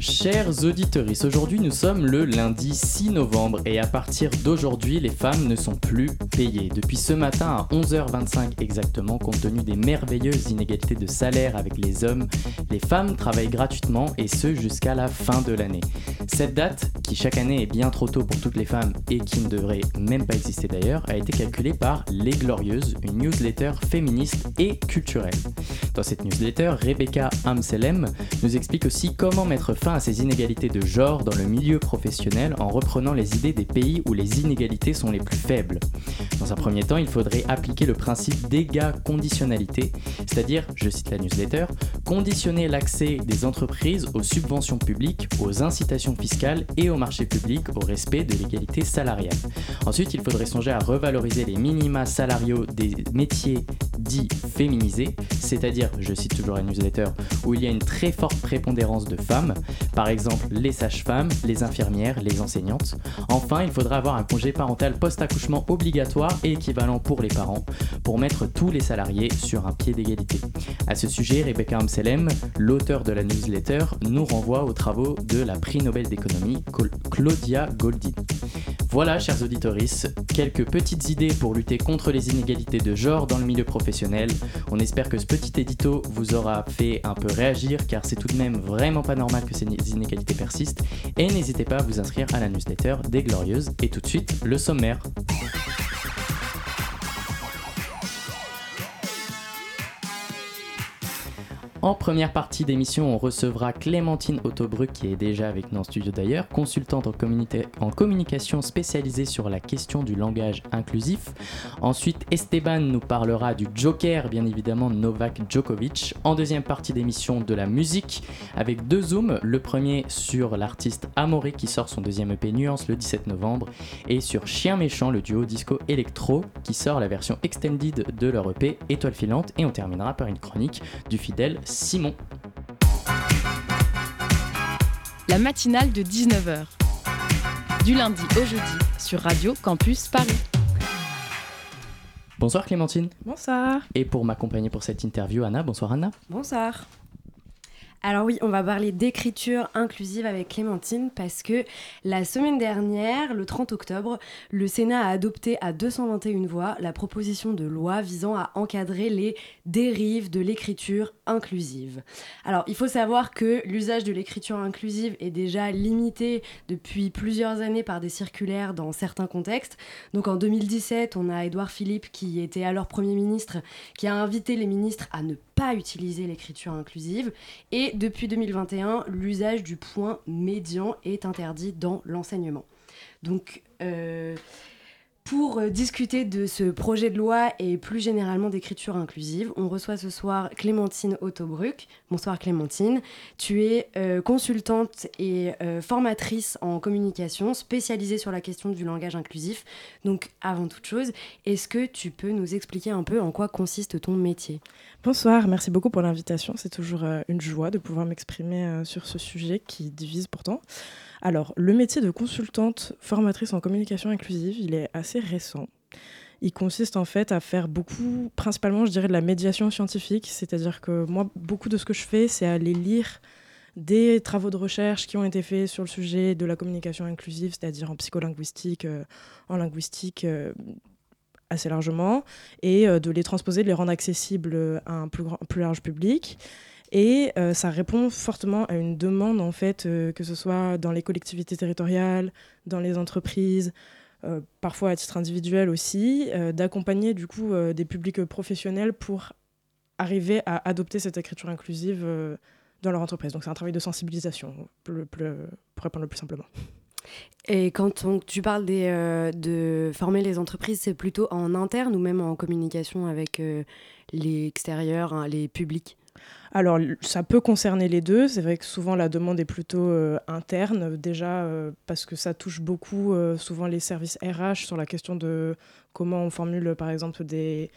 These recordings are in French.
Chers auditeurs, aujourd'hui nous sommes le lundi 6 novembre et à partir d'aujourd'hui les femmes ne sont plus payées. Depuis ce matin à 11h25 exactement, compte tenu des merveilleuses inégalités de salaire avec les hommes, les femmes travaillent gratuitement et ce jusqu'à la fin de l'année. Cette date, qui chaque année est bien trop tôt pour toutes les femmes et qui ne devrait même pas exister d'ailleurs, a été calculée par Les Glorieuses, une newsletter féministe et culturelle. Dans cette newsletter, Rebecca Amselem nous explique aussi comment mettre fin à ces inégalités de genre dans le milieu professionnel en reprenant les idées des pays où les inégalités sont les plus faibles. Dans un premier temps, il faudrait appliquer le principe d'éga-conditionnalité, c'est-à-dire, je cite la newsletter, conditionner l'accès des entreprises aux subventions publiques, aux incitations fiscales et au marché public au respect de l'égalité salariale. Ensuite, il faudrait songer à revaloriser les minima salariaux des métiers dits féminisés, c'est-à-dire, je cite toujours la newsletter, où il y a une très forte prépondérance de femmes, par exemple les sages-femmes, les infirmières, les enseignantes. Enfin, il faudra avoir un congé parental post-accouchement obligatoire et équivalent pour les parents, pour mettre tous les salariés sur un pied d'égalité. À ce sujet, Rebecca Amselem, l'auteur de la newsletter, nous renvoie aux travaux de la prix Nobel d'économie Claudia Goldin. Voilà, chers auditeurs, quelques petites idées pour lutter contre les inégalités de genre dans le milieu professionnel. On espère que ce petit édito vous aura fait un peu réagir car c'est tout de même vraiment pas normal que ces inégalités persistent. Et n'hésitez pas à vous inscrire à la newsletter des Glorieuses. Et tout de suite, le sommaire. En première partie d'émission, on recevra Clémentine Autobruck, qui est déjà avec nous en studio d'ailleurs, consultante en, communication spécialisée sur la question du langage inclusif. Ensuite, Esteban nous parlera du Joker, bien évidemment, Novak Djokovic. En deuxième partie d'émission, de la musique, avec deux zooms. Le premier sur l'artiste Amoré qui sort son deuxième EP Nuance le 17 novembre, et sur Chien Méchant, le duo disco électro, qui sort la version extended de leur EP Étoile filante. Et on terminera par une chronique du fidèle Simon. La matinale de 19h. Du lundi au jeudi sur Radio Campus Paris. Bonsoir Clémentine. Bonsoir. Et pour m'accompagner pour cette interview, Anna. Bonsoir Anna. Bonsoir. Alors oui, on va parler d'écriture inclusive avec Clémentine parce que la semaine dernière, le 30 octobre, le Sénat a adopté à 221 voix la proposition de loi visant à encadrer les dérives de l'écriture inclusive. Alors il faut savoir que l'usage de l'écriture inclusive est déjà limité depuis plusieurs années par des circulaires dans certains contextes. Donc en 2017, on a Édouard Philippe qui était alors Premier ministre qui a invité les ministres à ne pas utiliser l'écriture inclusive. Et depuis 2021, l'usage du point médian est interdit dans l'enseignement. Donc, euh, pour euh, discuter de ce projet de loi et plus généralement d'écriture inclusive, on reçoit ce soir Clémentine Autobruck. Bonsoir Clémentine. Tu es euh, consultante et euh, formatrice en communication spécialisée sur la question du langage inclusif. Donc avant toute chose, est-ce que tu peux nous expliquer un peu en quoi consiste ton métier? Bonsoir, merci beaucoup pour l'invitation. C'est toujours une joie de pouvoir m'exprimer sur ce sujet qui divise pourtant. Alors, le métier de consultante formatrice en communication inclusive, il est assez récent. Il consiste en fait à faire beaucoup, principalement, je dirais, de la médiation scientifique. C'est-à-dire que moi, beaucoup de ce que je fais, c'est aller lire des travaux de recherche qui ont été faits sur le sujet de la communication inclusive, c'est-à-dire en psycholinguistique, euh, en linguistique euh, assez largement, et euh, de les transposer, de les rendre accessibles à un plus, grand, plus large public. Et euh, ça répond fortement à une demande, en fait, euh, que ce soit dans les collectivités territoriales, dans les entreprises, euh, parfois à titre individuel aussi, d'accompagner du coup des publics professionnels pour arriver à adopter cette écriture inclusive dans leur entreprise. Donc c'est un travail de sensibilisation, pour répondre le plus simplement. Et quand tu parles de former les entreprises, c'est plutôt en interne ou même en communication avec l'extérieur, hein, les publics? Alors, ça peut concerner les deux. C'est vrai que souvent la demande est plutôt euh, interne, déjà euh, parce que ça touche beaucoup euh, souvent les services RH sur la question de comment on formule, par exemple, des,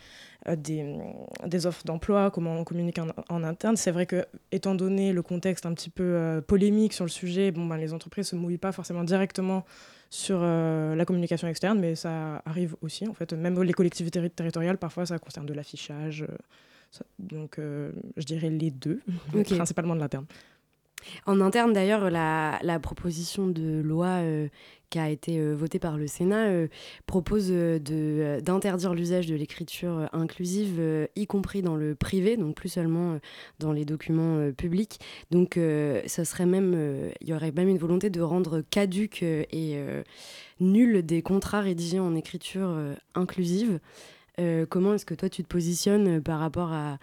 des, offres d'emploi, comment on communique en, interne. C'est vrai que, étant donné le contexte un petit peu polémique sur le sujet, bon, ben, les entreprises ne se mouillent pas forcément directement sur la communication externe, mais ça arrive aussi, en fait. Même les collectivités territoriales, parfois, ça concerne de l'affichage donc, euh, je dirais les deux, principalement de l'interne. En interne, d'ailleurs, la, la, proposition de loi euh, qui a été euh, votée par le Sénat propose d'interdire l'usage de l'écriture inclusive, y compris dans le privé, donc plus seulement dans les documents publics. Donc, ça serait même, il y aurait même une volonté de rendre caduque et nul des contrats rédigés en écriture inclusive. Euh, comment est-ce que toi tu te positionnes euh, par rapport à,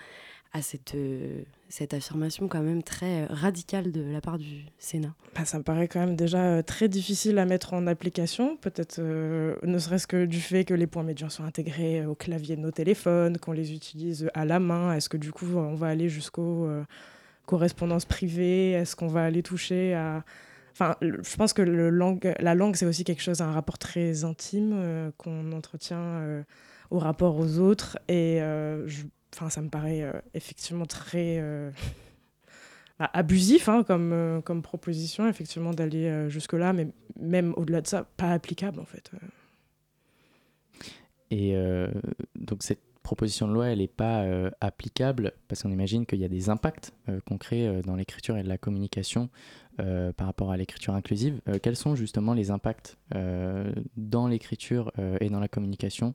cette, euh, cette affirmation quand même très radicale de la part du Sénat? Bah, Ça me paraît quand même déjà très difficile à mettre en application, peut-être ne serait-ce que du fait que les points médians sont intégrés au clavier de nos téléphones, qu'on les utilise à la main. Est-ce que du coup on va aller jusqu'aux correspondances privées? Est-ce qu'on va aller toucher à... Enfin, je pense que la langue, c'est aussi quelque chose, un rapport très intime qu'on entretient au rapport aux autres. Et euh, ça me paraît euh, effectivement très euh, bah, abusif hein, comme, comme proposition, effectivement, d'aller jusque-là, mais même au-delà de ça, pas applicable en fait. Et donc cette proposition de loi, elle n'est pas applicable parce qu'on imagine qu'il y a des impacts concrets dans l'écriture et de la communication par rapport à l'écriture inclusive. quels sont justement les impacts dans l'écriture et dans la communication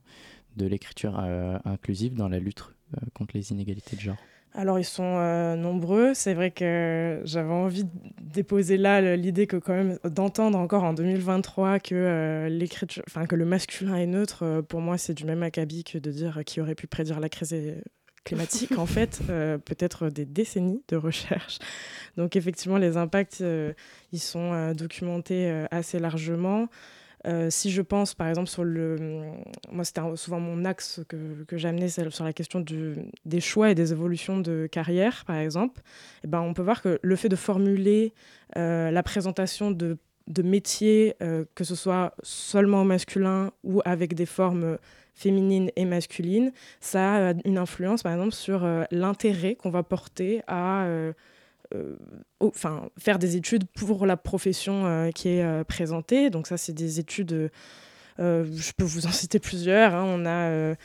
de l'écriture euh, inclusive dans la lutte euh, contre les inégalités de genre alors ils sont euh, nombreux. C'est vrai que j'avais envie de déposer là l'idée que quand même d'entendre encore en 2023 que l'écriture, enfin que le masculin est neutre. pour moi, c'est du même acabit que de dire qui aurait pu prédire la crise climatique. en fait, peut-être des décennies de recherche. Donc effectivement, les impacts, ils sont documentés assez largement. Euh, si je pense par exemple sur le. Moi, c'était souvent mon axe que, que j'amenais sur la question des choix et des évolutions de carrière, par exemple. Eh ben, on peut voir que le fait de formuler euh, la présentation de, de métiers, euh, que ce soit seulement masculin ou avec des formes féminines et masculines, ça a une influence, par exemple, sur l'intérêt qu'on va porter à enfin, faire des études pour la profession euh, qui est euh, présentée. Donc ça, c'est des études, je peux vous en citer plusieurs. Hein. On a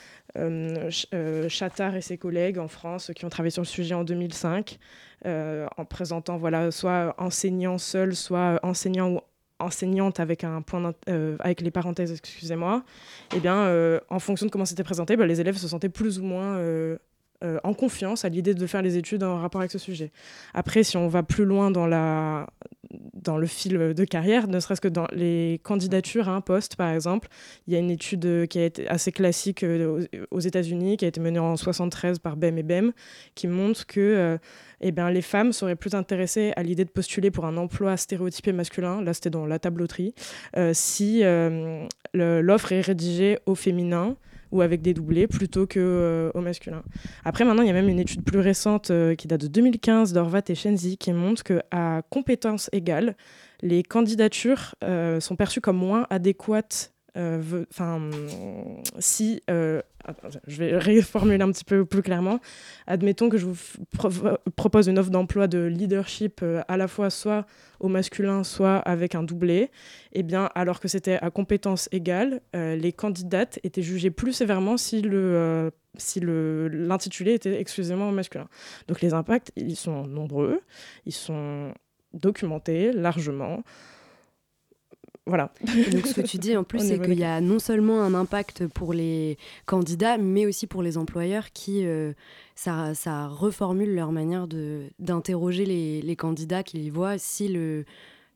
Chattard et ses collègues en France qui ont travaillé sur le sujet en 2005, en présentant voilà, soit enseignant seul, soit enseignant ou enseignante avec un point avec les parenthèses excusez-moi et eh bien en fonction de comment c'était présenté bah, les élèves se sentaient plus ou moins euh, en confiance à l'idée de faire les études en rapport avec ce sujet. Après, si on va plus loin dans, la, dans le fil de carrière, ne serait-ce que dans les candidatures à un poste, par exemple, il y a une étude qui a été assez classique euh, aux États-Unis, qui a été menée en 73 par BEM et BEM, qui montre que euh, eh bien, les femmes seraient plus intéressées à l'idée de postuler pour un emploi stéréotypé masculin, là c'était dans la tableauterie, si l'offre est rédigée au féminin ou avec des doublés plutôt qu'au euh, au masculin. Après, maintenant, il y a même une étude plus récente euh, qui date de 2015 d'Orvat et Shenzi qui montre qu'à compétences égales, les candidatures euh, sont perçues comme moins adéquates enfin, si, je vais réformuler un petit peu plus clairement, admettons que je vous propose une offre d'emploi de leadership à la fois soit au masculin, soit avec un doublé, eh bien, alors que c'était à compétences égales, euh, les candidates étaient jugées plus sévèrement si le euh, si l'intitulé était exclusivement masculin. Donc les impacts, ils sont nombreux, ils sont documentés largement. Voilà. donc ce que tu dis en plus, c'est qu'il y a non seulement un impact pour les candidats, mais aussi pour les employeurs qui, euh, ça, ça, reformule leur manière d'interroger les, les, candidats qu'ils voient si le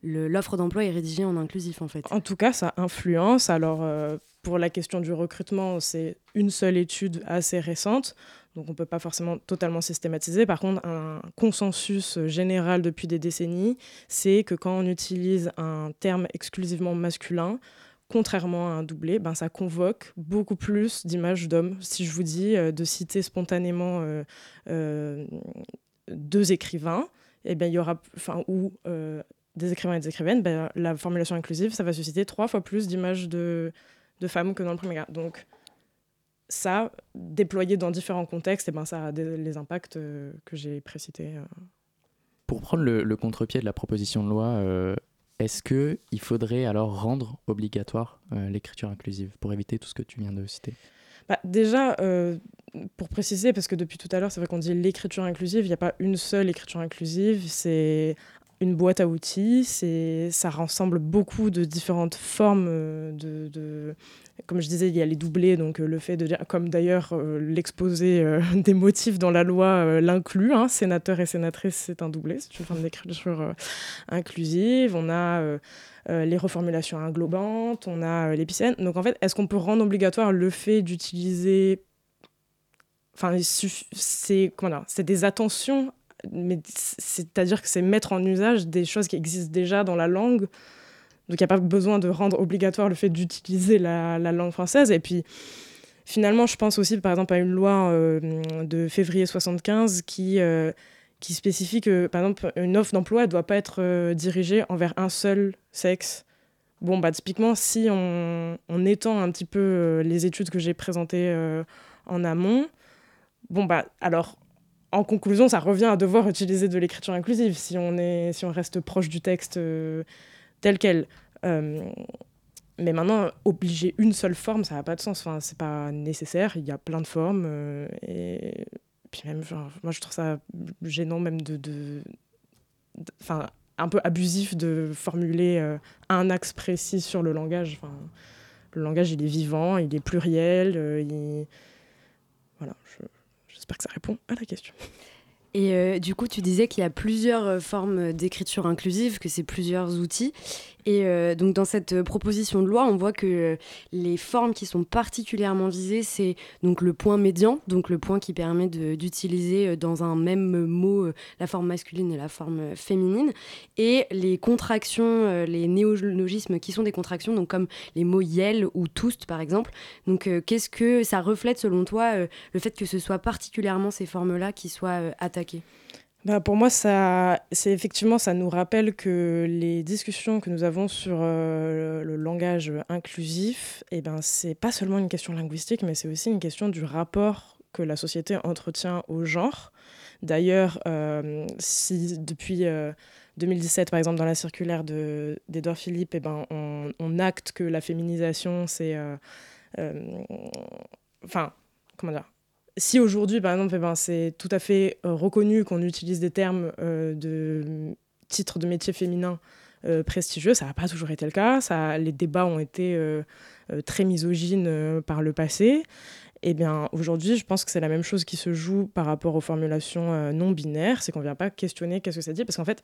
l'offre d'emploi est rédigée en inclusif en fait. En tout cas, ça influence. Alors euh, pour la question du recrutement, c'est une seule étude assez récente. Donc on ne peut pas forcément totalement systématiser. Par contre, un consensus général depuis des décennies, c'est que quand on utilise un terme exclusivement masculin, contrairement à un doublé, ben, ça convoque beaucoup plus d'images d'hommes. Si je vous dis euh, de citer spontanément euh, deux écrivains, eh bien, il y aura, ou des écrivains et des écrivaines, ben, la formulation inclusive, ça va susciter trois fois plus d'images de, de femmes que dans le premier cas. Donc, ça, déployé dans différents contextes, et eh ben, ça a les impacts que j'ai précités. Pour prendre le, contre-pied de la proposition de loi, euh, est-ce qu'il faudrait alors rendre obligatoire euh, l'écriture inclusive pour éviter tout ce que tu viens de citer? Bah, Déjà, euh, pour préciser, parce que depuis tout à l'heure, c'est vrai qu'on dit l'écriture inclusive, il n'y a pas une seule écriture inclusive, c'est une boîte à outils, ça rassemble beaucoup de différentes formes de, comme je disais, il y a les doublés, donc euh, le fait de comme d'ailleurs euh, l'exposé euh, des motifs dans la loi l'inclut, hein, sénateur et sénatrice, c'est un doublé, c'est une forme d'écriture inclusive. On a les reformulations englobantes, on a l'épicène. Donc en fait, est-ce qu'on peut rendre obligatoire le fait d'utiliser. Enfin, c'est des attentions, mais c'est-à-dire que c'est mettre en usage des choses qui existent déjà dans la langue donc il n'y a pas besoin de rendre obligatoire le fait d'utiliser la, langue française. Et puis finalement, je pense aussi par exemple à une loi euh, de février 75 qui, euh, qui spécifie que par exemple une offre d'emploi ne doit pas être euh, dirigée envers un seul sexe. Bon, bah typiquement, si on, on étend un petit peu les études que j'ai présentées en amont, bon, bah alors en conclusion, ça revient à devoir utiliser de l'écriture inclusive si on, est, si on reste proche du texte telle qu'elle. Euh, mais maintenant, obliger une seule forme, ça n'a pas de sens. Enfin, c'est pas nécessaire. Il y a plein de formes. Euh, et puis même, moi, je trouve ça gênant même de, enfin, un peu abusif de formuler euh, un axe précis sur le langage. Enfin, le langage, il est vivant, il est pluriel. il... Voilà. J'espère que ça répond à la question. Et euh, du coup, tu disais qu'il y a plusieurs euh, formes d'écriture inclusive, que c'est plusieurs outils. Et euh, donc dans cette proposition de loi, on voit que les formes qui sont particulièrement visées, c'est donc le point médian, donc le point qui permet d'utiliser dans un même mot la forme masculine et la forme féminine, et les contractions, les néologismes qui sont des contractions, donc comme les mots yel ou toust par exemple. Donc qu'est-ce que ça reflète selon toi le fait que ce soit particulièrement ces formes-là qui soient attaquées? Bah pour moi, ça, c'est effectivement, ça nous rappelle que les discussions que nous avons sur euh, le langage inclusif, et eh ben, c'est pas seulement une question linguistique, mais c'est aussi une question du rapport que la société entretient au genre. D'ailleurs, euh, si depuis 2017, euh, par exemple, dans la circulaire d'Edouard Philippe, eh ben, on, acte que la féminisation, c'est. Enfin, comment dire si aujourd'hui, par exemple, eh ben, c'est tout à fait euh, reconnu qu'on utilise des termes euh, de titres de métiers féminins euh, prestigieux, ça n'a pas toujours été le cas. Les débats ont été très misogynes par le passé. Eh bien aujourd'hui, je pense que c'est la même chose qui se joue par rapport aux formulations non binaires, c'est qu'on ne vient pas questionner qu'est-ce que ça dit, parce qu'en fait,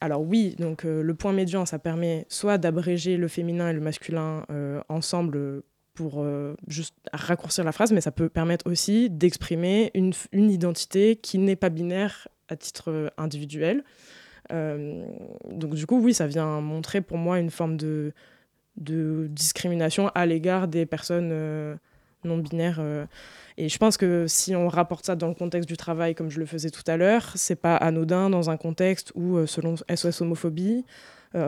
alors oui, donc le point médian, ça permet soit d'abréger le féminin et le masculin ensemble pour euh, juste raccourcir la phrase, mais ça peut permettre aussi d'exprimer une, une, identité qui n'est pas binaire à titre euh, individuel. Euh, donc du coup, oui, ça vient montrer pour moi une forme de, de discrimination à l'égard des personnes non binaires. et je pense que si on rapporte ça dans le contexte du travail, comme je le faisais tout à l'heure, c'est pas anodin dans un contexte où, selon SOS Homophobie,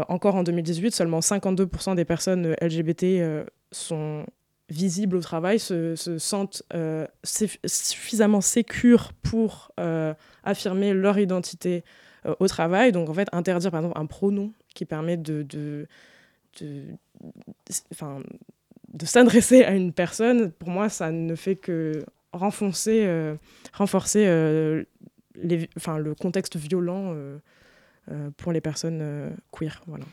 encore en 2018, seulement 52% des personnes LGBT sont visibles au travail, se, sentent euh, suffisamment sécures pour euh, affirmer leur identité euh, au travail. Donc en fait, interdire par exemple un pronom qui permet de, s'adresser à une personne, pour moi, ça ne fait que renforcer, renforcer le contexte violent pour les personnes queer. Voilà.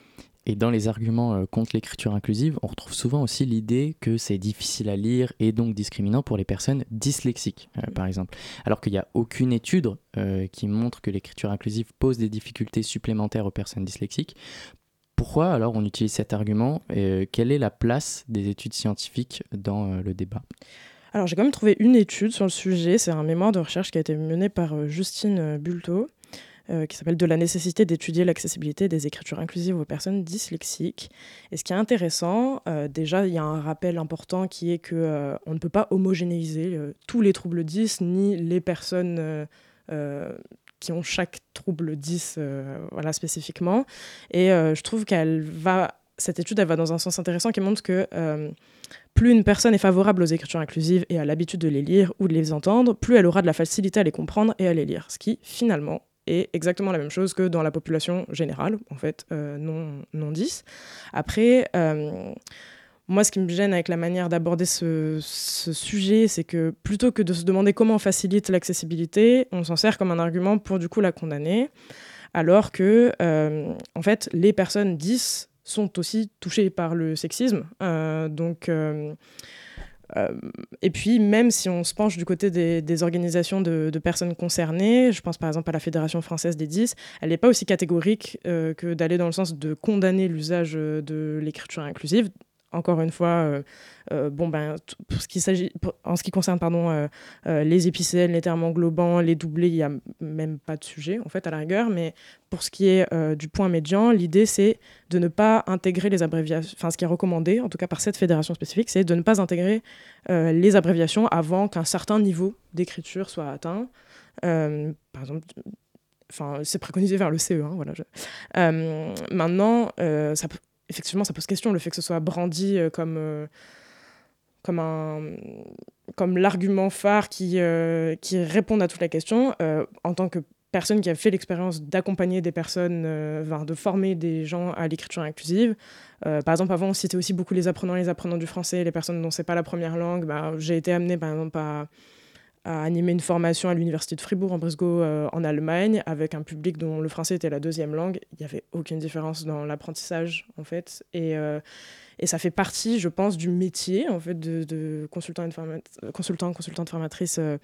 Et dans les arguments euh, contre l'écriture inclusive, on retrouve souvent aussi l'idée que c'est difficile à lire et donc discriminant pour les personnes dyslexiques, euh, par exemple. Alors qu'il n'y a aucune étude euh, qui montre que l'écriture inclusive pose des difficultés supplémentaires aux personnes dyslexiques. Pourquoi alors on utilise cet argument et Quelle est la place des études scientifiques dans le débat? Alors j'ai quand même trouvé une étude sur le sujet, c'est un mémoire de recherche qui a été mené par Justine Bulto, euh, qui s'appelle De la nécessité d'étudier l'accessibilité des écritures inclusives aux personnes dyslexiques. Et ce qui est intéressant, euh, déjà, il y a un rappel important qui est que euh, on ne peut pas homogénéiser tous les troubles dys ni les personnes qui ont chaque trouble 10 voilà, spécifiquement. Et je trouve qu'elle va, cette étude, elle va dans un sens intéressant qui montre que plus une personne est favorable aux écritures inclusives et a l'habitude de les lire ou de les entendre, plus elle aura de la facilité à les comprendre et à les lire. Ce qui, finalement, est exactement la même chose que dans la population générale, en fait, euh, non, non 10. Après, euh, moi, ce qui me gêne avec la manière d'aborder ce, sujet, c'est que plutôt que de se demander comment on facilite l'accessibilité, on s'en sert comme un argument pour du coup la condamner, alors que, euh, en fait, les personnes 10 sont aussi touchés par le sexisme. Donc, et puis, même si on se penche du côté des, organisations de, personnes concernées, je pense par exemple à la Fédération française des 10, elle n'est pas aussi catégorique que d'aller dans le sens de condamner l'usage de l'écriture inclusive encore une fois, euh, euh, bon, ben, en ce qui concerne pardon, euh, les épicènes, les termes englobants, les doublés, il n'y a même pas de sujet, en fait, à la rigueur. Mais pour ce qui est du point médian, l'idée, c'est de ne pas intégrer les abréviations, enfin, ce qui est recommandé, en tout cas par cette fédération spécifique, c'est de ne pas intégrer les abréviations avant qu'un certain niveau d'écriture soit atteint. par exemple, enfin, c'est préconisé vers le CE. Hein, voilà, maintenant, ça peut effectivement, ça pose question, le fait que ce soit brandi euh, comme, euh, comme, un, comme l'argument phare qui, euh, qui répond à toute la question. en tant que personne qui a fait l'expérience d'accompagner des personnes, de former des gens à l'écriture inclusive. par exemple, avant, on citait aussi beaucoup les apprenants, les apprenants du français, les personnes dont c'est pas la première langue. Bah, j'ai été amenée, par exemple, à a animé une formation à l'université de Fribourg en Brisgau euh, en Allemagne avec un public dont le français était la deuxième langue. Il n'y avait aucune différence dans l'apprentissage en fait. Et, euh, et ça fait partie, je pense, du métier en fait de, de consultant, consultant, consultante formatrice euh,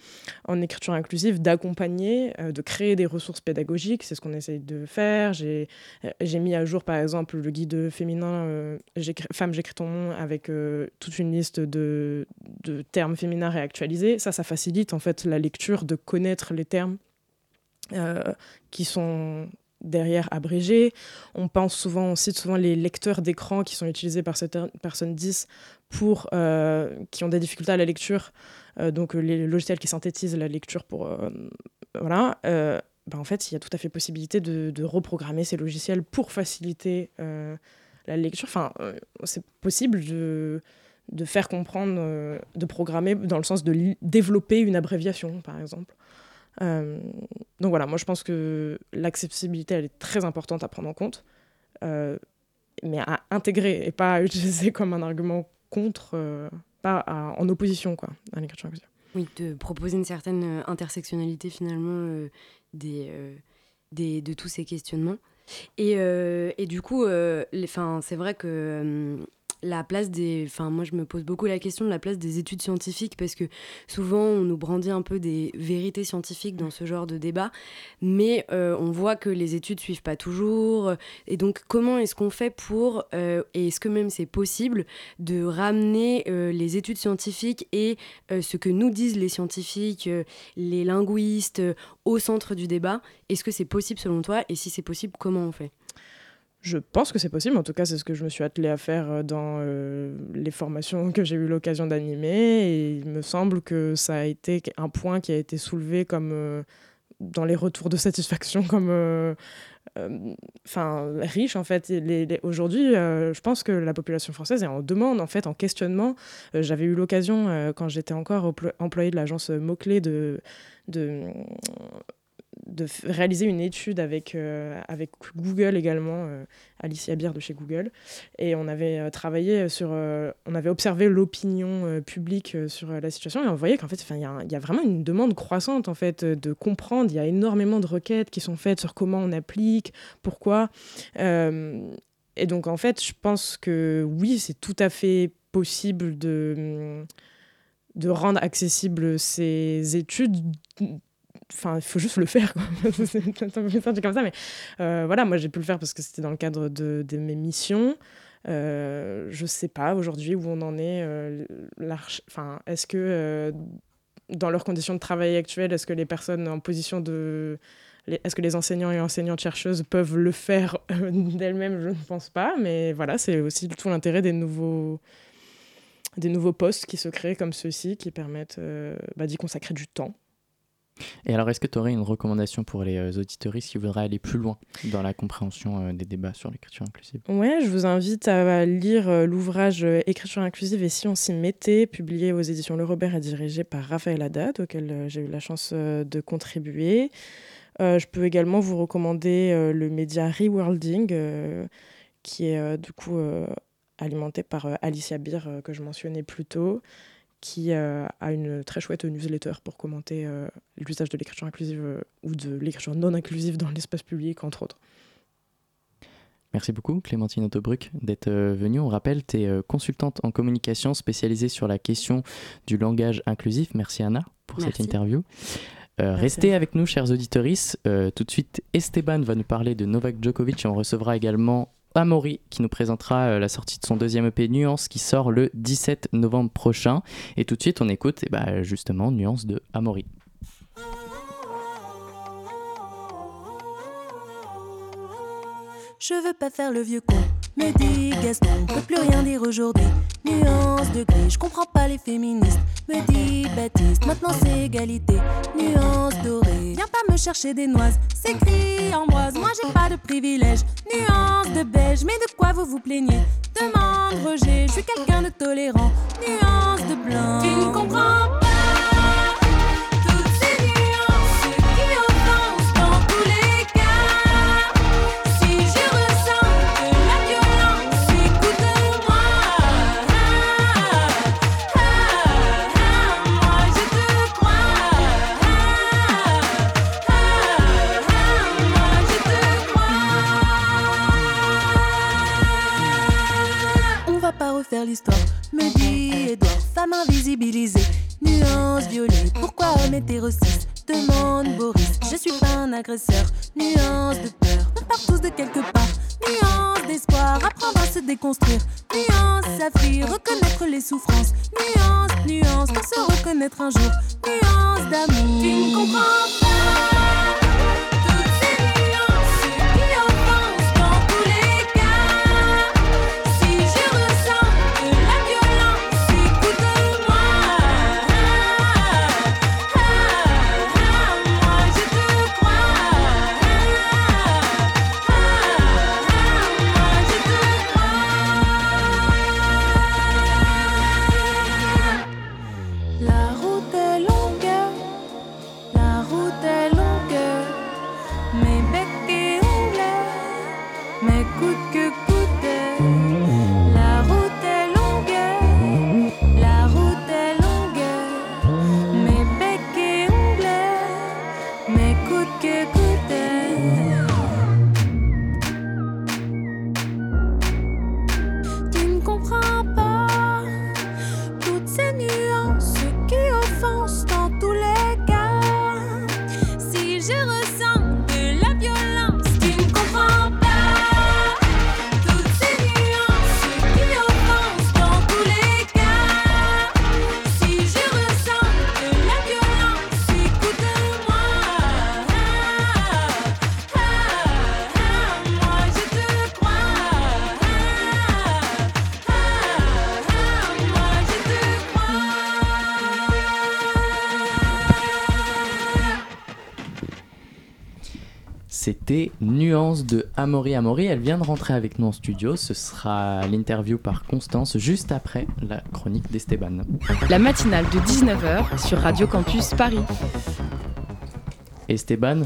en écriture inclusive, d'accompagner, euh, de créer des ressources pédagogiques. C'est ce qu'on essaye de faire. J'ai euh, mis à jour, par exemple, le guide féminin Femme, j'écris ton nom avec toute une liste de, de termes féminins réactualisés. Ça, ça facilite en fait la lecture, de connaître les termes qui sont derrière abrégé. On pense souvent, on cite souvent les lecteurs d'écran qui sont utilisés par certaines personnes 10 pour, euh, qui ont des difficultés à la lecture, euh, donc euh, les logiciels qui synthétisent la lecture pour... voilà. Ben en fait, il y a tout à fait possibilité de, de reprogrammer ces logiciels pour faciliter la lecture. Enfin, c'est possible de, de faire comprendre, de programmer dans le sens de développer une abréviation, par exemple. Euh, donc voilà, moi je pense que l'accessibilité, elle est très importante à prendre en compte, euh, mais à intégrer et pas à utiliser comme un argument contre, euh, pas en opposition quoi, à l'écriture. Oui, de proposer une certaine intersectionnalité finalement des, des, de tous ces questionnements. Et, et du coup, c'est vrai que la place des. Enfin, moi, je me pose beaucoup la question de la place des études scientifiques parce que souvent, on nous brandit un peu des vérités scientifiques dans ce genre de débat, mais euh, on voit que les études suivent pas toujours. Et donc, comment est-ce qu'on fait pour. Euh, et est-ce que même c'est possible de ramener euh, les études scientifiques et ce que nous disent les scientifiques, les linguistes, au centre du débat? Est-ce que c'est possible selon toi? Et si c'est possible, comment on fait? Je pense que c'est possible, en tout cas c'est ce que je me suis attelée à faire euh, dans euh, les formations que j'ai eu l'occasion d'animer il me semble que ça a été un point qui a été soulevé comme euh, dans les retours de satisfaction comme enfin riche en fait. Aujourd'hui, je pense que la population française est en demande en fait, en questionnement. J'avais eu l'occasion quand j'étais encore employée de l'agence Mot-Clé de, de de réaliser une étude avec, euh, avec Google également, euh, Alicia Bière de chez Google. Et on avait euh, travaillé sur. on avait observé l'opinion publique sur la situation et on voyait qu'en fait, il y, y, a vraiment une demande croissante en fait, de comprendre. Il y a énormément de requêtes qui sont faites sur comment on applique, pourquoi. et donc, en fait, je pense que oui, c'est tout à fait possible de de rendre accessibles ces études enfin il faut juste le faire c'est comme ça mais euh, voilà moi j'ai pu le faire parce que c'était dans le cadre de, mes missions. Euh, je sais pas aujourd'hui où on en est euh, enfin est-ce que euh, dans leurs conditions de travail actuelles est-ce que les personnes en position de est-ce que les enseignants et enseignantes chercheuses peuvent le faire d'elles-mêmes? Je ne pense pas, mais voilà, c'est aussi tout l'intérêt des nouveaux, des nouveaux postes qui se créent comme ceux-ci, qui permettent bah, d'y consacrer du temps Et alors, est-ce que tu aurais une recommandation pour les euh, auditoristes qui voudraient aller plus loin dans la compréhension euh, des débats sur l'écriture inclusive? Ouais, je vous invite à lire euh, l'ouvrage Écriture inclusive et si on s'y mettait, publié aux éditions Le Robert et dirigé par Raphaël Haddad, auquel j'ai eu la chance de contribuer. je peux également vous recommander le média Reworlding, qui est du coup alimenté par Alicia Beer, que je mentionnais plus tôt qui euh, a une très chouette newsletter pour commenter euh, l'usage de l'écriture inclusive euh, ou de l'écriture non inclusive dans l'espace public, entre autres. Merci beaucoup Clémentine Autobruck d'être venue. On rappelle, tu es consultante en communication spécialisée sur la question du langage inclusif. Merci Anna pour cette interview. restez avec nous, chers auditeurs. tout de suite, Esteban va nous parler de Novak Djokovic et on recevra également Amaury qui nous présentera euh, la sortie de son deuxième EP Nuance qui sort le 17 novembre prochain. Et tout de suite, on écoute eh ben, justement Nuance de Amaury. Je veux pas faire le vieux con, me dit Gaston, on peut plus rien dire aujourd'hui. Nuance de gris, je comprends pas les féministes, me dit Baptiste, maintenant c'est égalité. Nuance dorée, viens pas me chercher des noises, c'est gris Ambroise, moi j'ai pas de privilège. Nuance de beige, mais de quoi vous vous plaignez? Demande Roger, je suis quelqu'un de tolérant. Nuance de blanc, tu ne comprends pas. L'histoire. Me dit Edouard, femme invisibilisée, nuance violet. Pourquoi homme hétérociste Demande Boris, je suis pas un agresseur. Nuance de peur, on part tous de quelque part. Nuance d'espoir, apprendre à se déconstruire. Nuance saphir, reconnaître les souffrances. Nuance, nuance, pour se reconnaître un jour. Nuance d'amour, tu ne comprends pas. Amaury Amaury. Elle vient de rentrer avec nous en studio. Ce sera l'interview par Constance juste après la chronique d'Esteban. La matinale de 19h sur Radio Campus Paris. Esteban,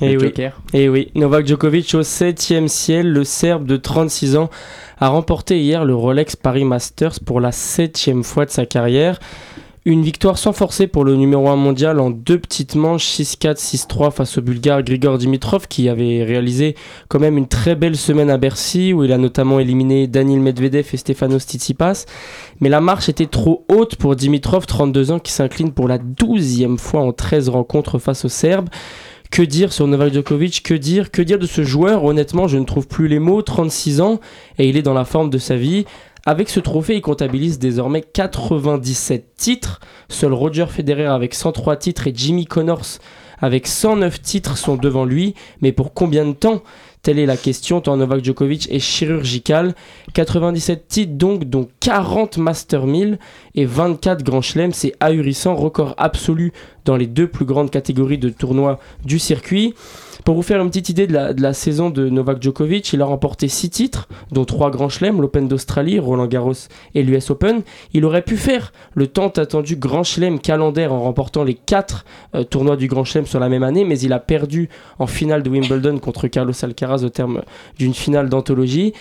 et eh oui. Et eh oui, Novak Djokovic au 7 ciel, le Serbe de 36 ans, a remporté hier le Rolex Paris Masters pour la septième fois de sa carrière. Une victoire sans forcer pour le numéro 1 mondial en deux petites manches 6-4, 6-3 face au Bulgare Grigor Dimitrov qui avait réalisé quand même une très belle semaine à Bercy où il a notamment éliminé Daniel Medvedev et Stefanos Tsitsipas. Mais la marche était trop haute pour Dimitrov, 32 ans, qui s'incline pour la douzième fois en 13 rencontres face aux Serbes. Que dire sur Novak Djokovic? Que dire? Que dire de ce joueur? Honnêtement, je ne trouve plus les mots. 36 ans et il est dans la forme de sa vie. Avec ce trophée, il comptabilise désormais 97 titres. Seul Roger Federer avec 103 titres et Jimmy Connors avec 109 titres sont devant lui, mais pour combien de temps? Telle est la question, tant Novak Djokovic est chirurgical. 97 titres donc, dont 40 Master 1000 et 24 Grand Chelem, c'est ahurissant, record absolu dans les deux plus grandes catégories de tournois du circuit. Pour vous faire une petite idée de la, saison de Novak Djokovic, il a remporté 6 titres, dont 3 grands chelems, l'Open d'Australie, Roland Garros et l'US Open. Il aurait pu faire le tant attendu grand chelem calendaire en remportant les 4 euh, tournois du grand chelem sur la même année, mais il a perdu en finale de Wimbledon contre Carlos Alcaraz au terme d'une finale d'anthologie.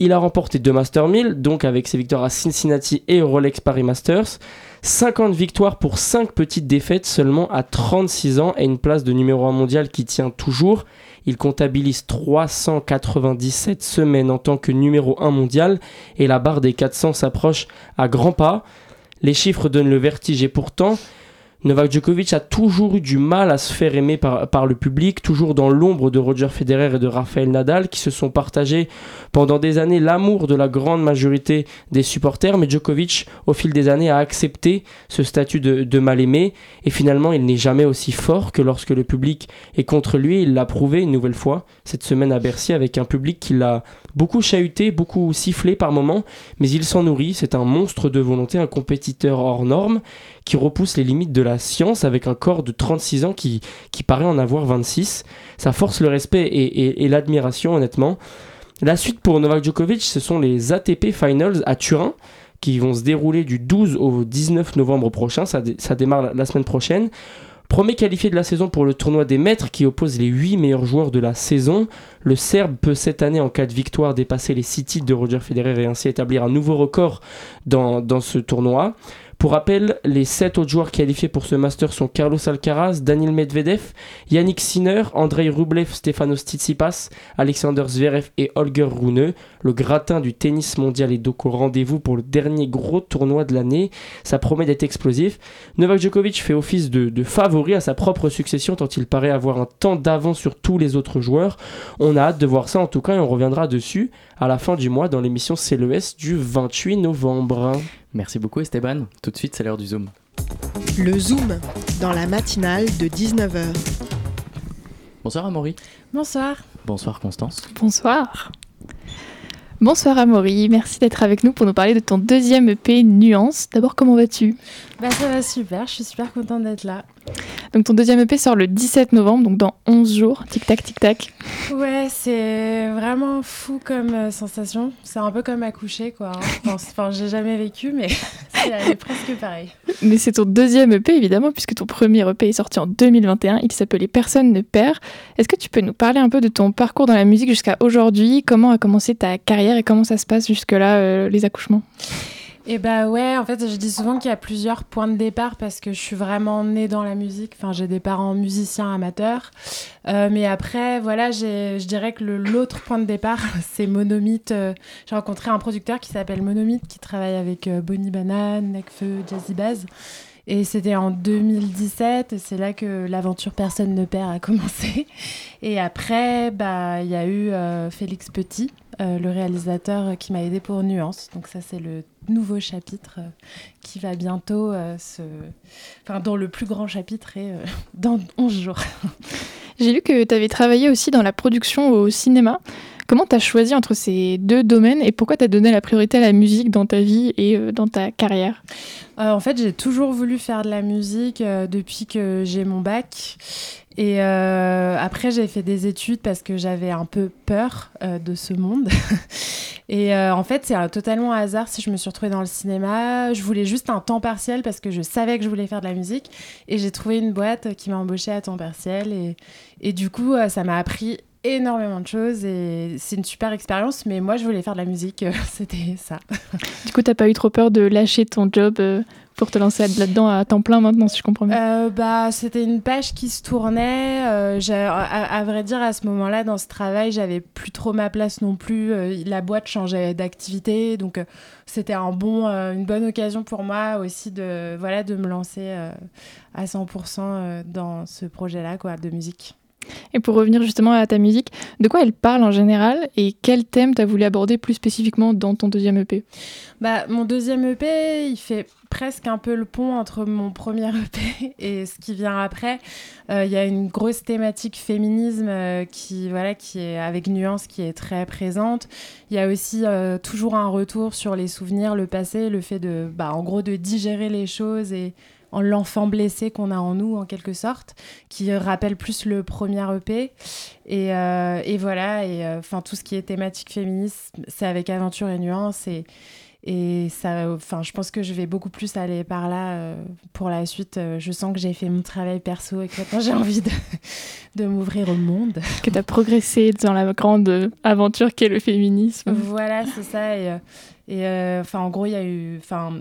Il a remporté deux Master 1000, donc avec ses victoires à Cincinnati et au Rolex Paris Masters. 50 victoires pour 5 petites défaites seulement à 36 ans et une place de numéro 1 mondial qui tient toujours. Il comptabilise 397 semaines en tant que numéro 1 mondial et la barre des 400 s'approche à grands pas. Les chiffres donnent le vertige et pourtant, Novak Djokovic a toujours eu du mal à se faire aimer par, le public, toujours dans l'ombre de Roger Federer et de Rafael Nadal, qui se sont partagés pendant des années l'amour de la grande majorité des supporters. Mais Djokovic, au fil des années, a accepté ce statut de, mal-aimé. Et finalement, il n'est jamais aussi fort que lorsque le public est contre lui. Il l'a prouvé une nouvelle fois cette semaine à Bercy avec un public qui l'a beaucoup chahuté, beaucoup sifflé par moments. Mais il s'en nourrit. C'est un monstre de volonté, un compétiteur hors norme qui repousse les limites de la science avec un corps de 36 ans qui, qui paraît en avoir 26. Ça force le respect et, l'admiration honnêtement. La suite pour Novak Djokovic, ce sont les ATP Finals à Turin qui vont se dérouler du 12 au 19 novembre prochain. Ça, ça démarre la, semaine prochaine. Premier qualifié de la saison pour le tournoi des maîtres qui oppose les 8 meilleurs joueurs de la saison. Le Serbe peut cette année, en cas de victoire, dépasser les 6 titres de Roger Federer et ainsi établir un nouveau record dans, dans ce tournoi. Pour rappel, les 7 autres joueurs qualifiés pour ce Master sont Carlos Alcaraz, Daniel Medvedev, Yannick Sinner, Andrei Rublev, Stefanos Tsitsipas, Alexander Zverev et Holger Rune. Le gratin du tennis mondial est donc au rendez-vous pour le dernier gros tournoi de l'année. Ça promet d'être explosif. Novak Djokovic fait office de, favori à sa propre succession tant il paraît avoir un temps d'avance sur tous les autres joueurs. On a hâte de voir ça en tout cas et on reviendra dessus à la fin du mois dans l'émission CLES du 28 novembre. Merci beaucoup Esteban. Tout de suite, c'est l'heure du Zoom. Le Zoom, dans la matinale de 19h. Bonsoir Amaury. Bonsoir. Bonsoir Constance. Bonsoir. Bonsoir Amaury, merci d'être avec nous pour nous parler de ton deuxième EP Nuance. D'abord, comment vas-tu? Bah ça va super, je suis super contente d'être là. Donc ton deuxième EP sort le 17 novembre, donc dans 11 jours. Tic tac, tic tac. Ouais, c'est vraiment fou comme euh, sensation. C'est un peu comme accoucher, quoi. Hein. Enfin, j'ai jamais vécu, mais c'est presque pareil. Mais c'est ton deuxième EP, évidemment, puisque ton premier EP est sorti en 2021. Il s'appelait Personne ne perd. Est-ce que tu peux nous parler un peu de ton parcours dans la musique jusqu'à aujourd'hui? Comment a commencé ta carrière et comment ça se passe jusque-là, euh, les accouchements? Et bah ouais, en fait, je dis souvent qu'il y a plusieurs points de départ parce que je suis vraiment née dans la musique. Enfin, j'ai des parents musiciens amateurs. Euh, mais après, voilà, je dirais que l'autre point de départ, c'est Monomite. Euh, j'ai rencontré un producteur qui s'appelle Monomite qui travaille avec euh, Bonnie Banane, Necfeu, Jazzy Baz. Et c'était en 2017, c'est là que l'aventure Personne ne perd a commencé. Et après, bah, il y a eu Félix Petit, le réalisateur qui m'a aidé pour Nuance. Donc ça, c'est le nouveau chapitre euh, qui va bientôt euh, se... Enfin, dont le plus grand chapitre est euh, dans 11 jours. J'ai lu que tu avais travaillé aussi dans la production au cinéma. Comment tu as choisi entre ces deux domaines et pourquoi tu as donné la priorité à la musique dans ta vie et dans ta carrière? En fait, j'ai toujours voulu faire de la musique depuis que j'ai mon bac. Et euh, après, j'ai fait des études parce que j'avais un peu peur euh, de ce monde. et euh, en fait, c'est un totalement hasard si je me suis retrouvée dans le cinéma. Je voulais juste un temps partiel parce que je savais que je voulais faire de la musique. Et j'ai trouvé une boîte qui m'a embauchée à temps partiel. Et, et du coup, ça m'a appris énormément de choses et c'est une super expérience mais moi je voulais faire de la musique c'était ça du coup t'as pas eu trop peur de lâcher ton job pour te lancer là-dedans à temps plein maintenant, si je comprends bien? Euh, bah, C'était une page qui se tournait. Euh, à, vrai dire, à ce moment-là, dans ce travail, j'avais plus trop ma place non plus. Euh, la boîte changeait d'activité. Donc, c'était un bon, une bonne occasion pour moi aussi de, voilà, de me lancer à 100% dans ce projet-là quoi, de musique. Et pour revenir justement à ta musique, de quoi elle parle en général et quel thème tu as voulu aborder plus spécifiquement dans ton deuxième EP bah, Mon deuxième EP, il fait presque un peu le pont entre mon premier EP et ce qui vient après. Euh, il y a une grosse thématique féminisme euh, qui, voilà, qui est avec nuance, qui est très présente. Il y a aussi euh, toujours un retour sur les souvenirs, le passé, le fait de, bah, en gros, de digérer les choses et en l'enfant blessé qu'on a en nous, en quelque sorte, qui rappelle plus le premier EP. Et, et voilà, et enfin tout ce qui est thématique féministe, c'est avec aventure et nuance. Et, et ça, enfin, je pense que je vais beaucoup plus aller par là euh, pour la suite. Euh, je sens que j'ai fait mon travail perso et que maintenant j'ai envie de, de m'ouvrir au monde. Que tu as progressé dans la grande aventure qu'est le féminisme. Voilà, c'est ça. Et, euh, et enfin, en gros, il y a eu. Enfin,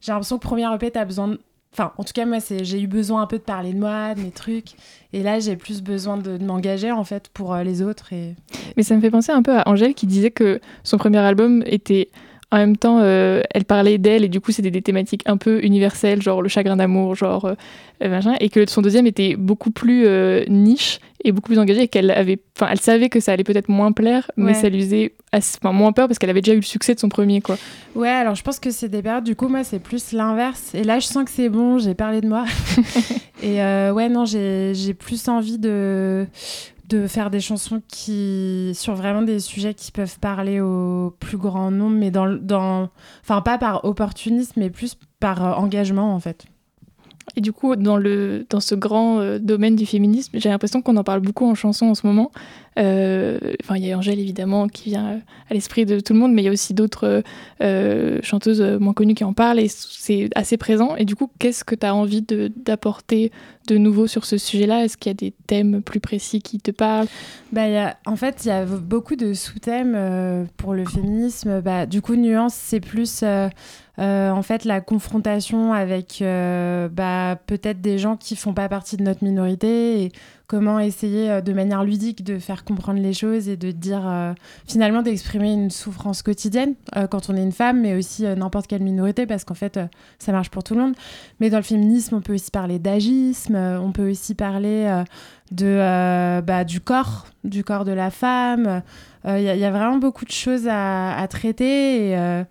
j'ai l'impression que premier EP, tu as besoin de. Enfin, en tout cas, moi, j'ai eu besoin un peu de parler de moi, de mes trucs. Et là, j'ai plus besoin de, m'engager, en fait, pour les autres. Mais ça me fait penser un peu à Angèle qui disait que son premier album était en même temps, euh, elle parlait d'elle et du coup, c'était des thématiques un peu universelles, genre le chagrin d'amour, genre euh, euh, machin, et que son deuxième était beaucoup plus niche et beaucoup plus engagé et qu'elle avait, enfin, elle savait que ça allait peut-être moins plaire, mais ça lui faisait enfin, moins peur parce qu'elle avait déjà eu le succès de son premier, quoi. Ouais, alors je pense que c'est des périodes. Du coup, moi, c'est plus l'inverse. Et là, je sens que c'est bon. J'ai parlé de moi. et ouais, non, j'ai plus envie de de faire des chansons qui sur vraiment des sujets qui peuvent parler au plus grand nombre mais dans dans enfin pas par opportunisme mais plus par euh, engagement en fait et du coup, dans, le, dans ce grand euh, domaine du féminisme, j'ai l'impression qu'on en parle beaucoup en chanson en ce moment. Euh, enfin, il y a Angèle, évidemment, qui vient euh, à l'esprit de tout le monde, mais il y a aussi d'autres chanteuses moins connues qui en parlent, et c'est assez présent. Et du coup, qu'est-ce que tu as envie d'apporter de, nouveau sur ce sujet-là? Est-ce qu'il y a des thèmes plus précis qui te parlent? Bah, En fait, il y a beaucoup de sous-thèmes pour le féminisme. Bah, du coup, Nuance, c'est plus... Euh, en fait, la confrontation avec euh, bah, peut-être des gens qui font pas partie de notre minorité comment essayer euh, de manière ludique de faire comprendre les choses et de dire finalement d'exprimer une souffrance quotidienne quand on est une femme, mais aussi n'importe quelle minorité parce qu'en fait, ça marche pour tout le monde. Mais dans le féminisme, on peut aussi parler d'agisme, on peut aussi parler de, bah, du corps, du corps de la femme. Il euh, y, a vraiment beaucoup de choses à, traiter et euh,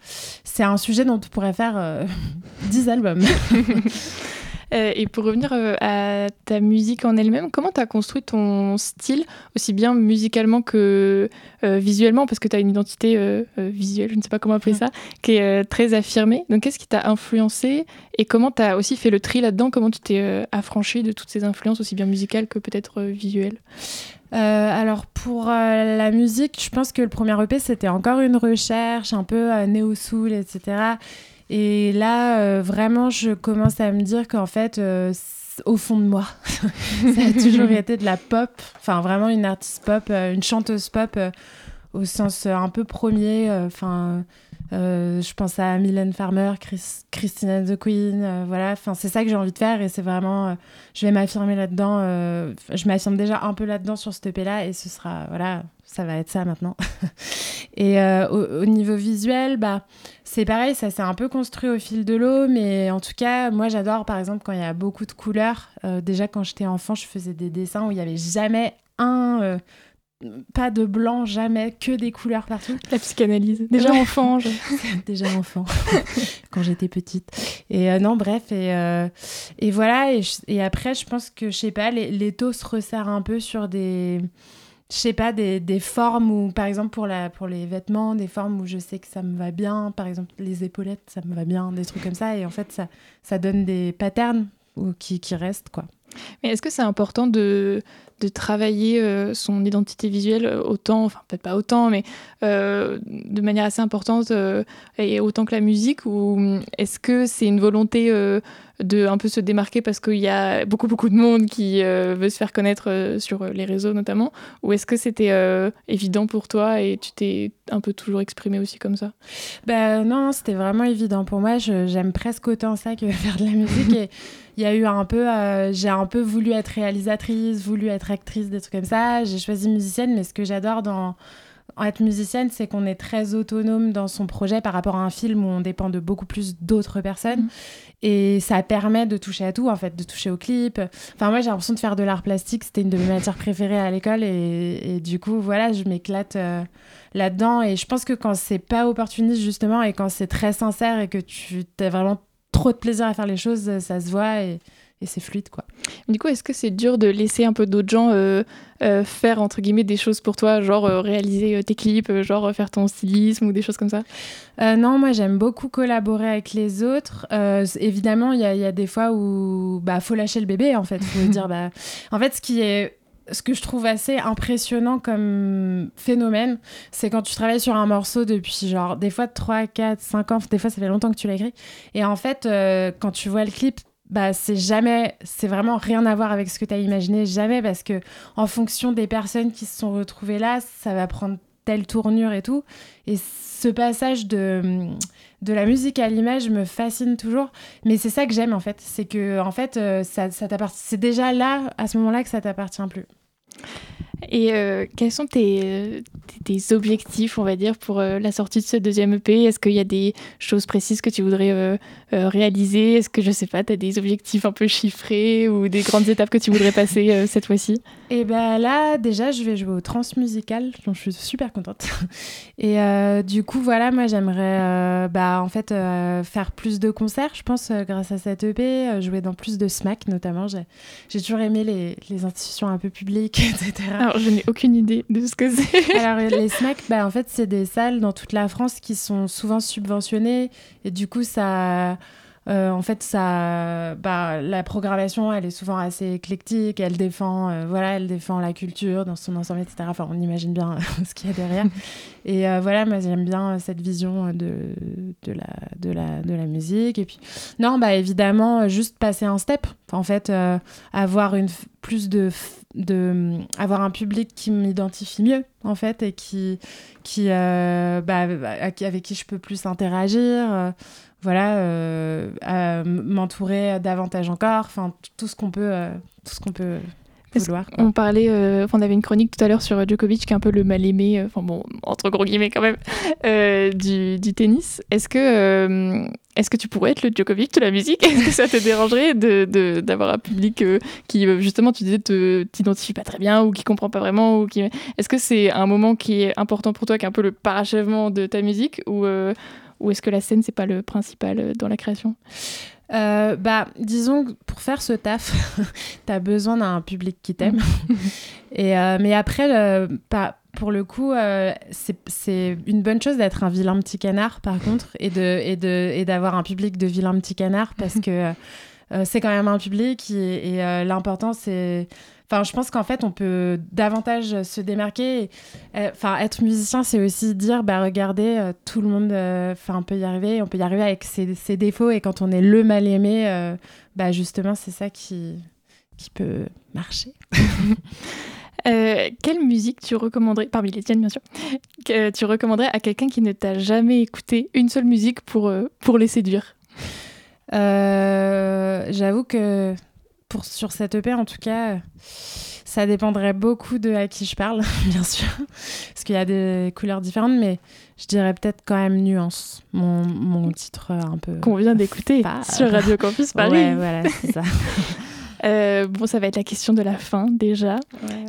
c'est un sujet dont on pourrait faire 10 euh, et pour revenir à ta musique en elle-même, comment tu as construit ton style, aussi bien musicalement que visuellement, parce que tu as une identité visuelle, je ne sais pas comment appeler ça, qui est très affirmée. Donc qu'est-ce qui t'a influencé et comment tu as aussi fait le tri là-dedans? Comment tu t'es affranchi de toutes ces influences, aussi bien musicales que peut-être visuelles? Euh, alors pour euh, la musique, je pense que le premier EP c'était encore une recherche un peu euh, néo-soul, etc. Et là, vraiment, je commence à me dire qu'en fait, au fond de moi, ça a toujours été de la pop, enfin vraiment une artiste pop, une chanteuse pop au sens un peu premier, enfin euh, je pense à Mylène Farmer, Christina the Queen, euh, voilà. Enfin, c'est ça que j'ai envie de faire et c'est vraiment, euh, je vais m'affirmer là-dedans. je m'affirme déjà un peu là-dedans sur ce EP-là et ce sera, voilà, ça va être ça maintenant. et au, niveau visuel, bah, c'est pareil, ça s'est un peu construit au fil de l'eau, mais en tout cas, moi j'adore par exemple quand il y a beaucoup de couleurs. déjà quand j'étais enfant, je faisais des dessins où il y avait jamais un pas de blanc, jamais, que des couleurs partout. La psychanalyse. Déjà enfant. Déjà enfant, quand j'étais petite. Et euh, non, bref, et, euh, et voilà. Et, après, je pense que, je sais pas, les, taux se resserrent un peu sur des. Je sais pas, des, des, formes où, par exemple, pour, la, pour les vêtements, des formes où je sais que ça me va bien. Par exemple, les épaulettes, ça me va bien, des trucs comme ça. Et en fait, ça, ça donne des patterns qui, qui restent, quoi. Mais est-ce que c'est important de, de travailler euh, son identité visuelle autant, enfin peut-être pas autant, mais euh, de manière assez importante euh, et autant que la musique Ou est-ce que c'est une volonté de un peu se démarquer parce qu'il y a beaucoup beaucoup de monde qui veut se faire connaître sur les réseaux notamment? Ou est-ce que c'était évident pour toi et tu t'es un peu toujours exprimé aussi comme ça? Ben non, c'était vraiment évident. Pour moi. J'aime presque autant ça que faire de la musique. Il y a eu un peu, j'ai peu voulu être réalisatrice, voulu être actrice, des trucs comme ça. J'ai choisi musicienne, mais ce que j'adore dans, être musicienne, c'est qu'on est très autonome dans son projet par rapport à un film où on dépend de beaucoup plus d'autres personnes. Mm. Et ça permet de toucher à tout, en fait, de toucher au clip. Enfin, moi, j'ai l'impression de faire de l'art plastique. C'était une de mes matières préférées à l'école. Et, du coup, voilà, je m'éclate euh, là-dedans. Et je pense que quand c'est pas opportuniste, justement, et quand c'est très sincère et que tu as vraiment trop de plaisir à faire les choses, ça se voit. Et, et c'est fluide quoi. Du coup, est-ce que c'est dur de laisser un peu d'autres gens euh, euh, faire entre guillemets des choses pour toi, genre euh, réaliser tes clips, genre faire ton stylisme ou des choses comme ça? Non, moi j'aime beaucoup collaborer avec les autres. évidemment, il y, y, a des fois où bah faut lâcher le bébé en fait. Faut dire bah en fait ce qui est ce que je trouve assez impressionnant comme phénomène, c'est quand tu travailles sur un morceau depuis genre des fois 3, 4, 5 ans, des fois ça fait longtemps que tu l'as écrit. Et en fait, quand tu vois le clip, bah c'est jamais c'est vraiment rien à voir avec ce que tu as imaginé jamais parce que en fonction des personnes qui se sont retrouvées là ça va prendre telle tournure et tout. Et ce passage de de la musique à l'image me fascine toujours. Mais c'est ça que j'aime en fait. C'est que en fait euh, ça, ça c'est déjà là à ce moment-là que ça t'appartient plus et euh, quels sont tes, tes, objectifs, on va dire, pour euh, la sortie de ce deuxième EP Est-ce qu'il y a des choses précises que tu voudrais euh, réaliser? Est-ce que, je sais pas, tu as des objectifs un peu chiffrés ou des grandes étapes que tu voudrais passer cette fois-ci? Et ben là, déjà, je vais jouer au transmusical, dont je suis super contente. Et du coup, voilà, moi, j'aimerais, bah, en fait, faire plus de concerts, je pense, grâce à cette EP, jouer dans plus de SMAC, notamment. J'ai toujours aimé les, les institutions un peu publiques, etc. Alors, je n'ai aucune idée de ce que c'est. Alors, les SMAC, bah, en fait, c'est des salles dans toute la France qui sont souvent subventionnées. Et du coup, ça. Euh, en fait, ça, bah, la programmation, elle est souvent assez éclectique. Elle défend, euh, voilà, elle défend la culture dans son ensemble, etc. Enfin, on imagine bien ce qu'il y a derrière. Et euh, voilà, moi, j'aime bien cette vision de, de, la, de, la, de la musique. Et puis, non, bah, évidemment, juste passer un step. En fait, avoir une plus de de avoir un public qui m'identifie mieux en fait et qui qui bah, avec qui je peux plus interagir voilà, euh, m'entourer davantage encore, enfin tout ce qu'on peut, euh, tout ce qu'on peut vouloir. On parlait, euh, on avait une chronique tout à l'heure sur Djokovic qui est un peu le mal aimé, enfin bon entre gros guillemets quand même, du, du, tennis. Est-ce que est-ce que tu pourrais être le Djokovic de la musique? Est-ce que ça te dérangerait de, d'avoir un public qui, justement, tu disais, te, t'identifie pas très bien ou qui comprend pas vraiment ou qui... Est-ce que c'est un moment qui est important pour toi, qui est un peu le parachèvement de ta musique ou ou est-ce que la scène, c'est pas le principal euh, dans la création? Euh, bah, disons que pour faire ce taf, tu as besoin d'un public qui t'aime. et, euh, mais après, pas, pour le coup, c'est une bonne chose d'être un vilain petit canard, par contre, et d'avoir de, et de, et un public de vilain petit canard, parce que c'est quand même un public, et l'important, c'est Enfin, je pense qu'en fait, on peut davantage se démarquer. Euh, enfin, être musicien, c'est aussi dire, bah, regardez, euh, tout le monde, euh, enfin, on peut y arriver. On peut y arriver avec ses, défauts. Et quand on est le mal aimé, bah, justement, c'est ça qui, qui peut marcher. quelle musique tu recommanderais, parmi les tiennes bien sûr, que tu recommanderais à quelqu'un qui ne t'a jamais écouté une seule musique pour, pour les séduire? J'avoue que pour, sur cette EP, en tout cas, ça dépendrait beaucoup de à qui je parle, bien sûr, parce qu'il y a des couleurs différentes, mais je dirais peut-être quand même Nuance, mon, mon titre un peu. Qu'on vient d'écouter sur Radio Campus Paris. Ouais, voilà, c'est ça. Euh, bon, ça va être la question de la fin déjà.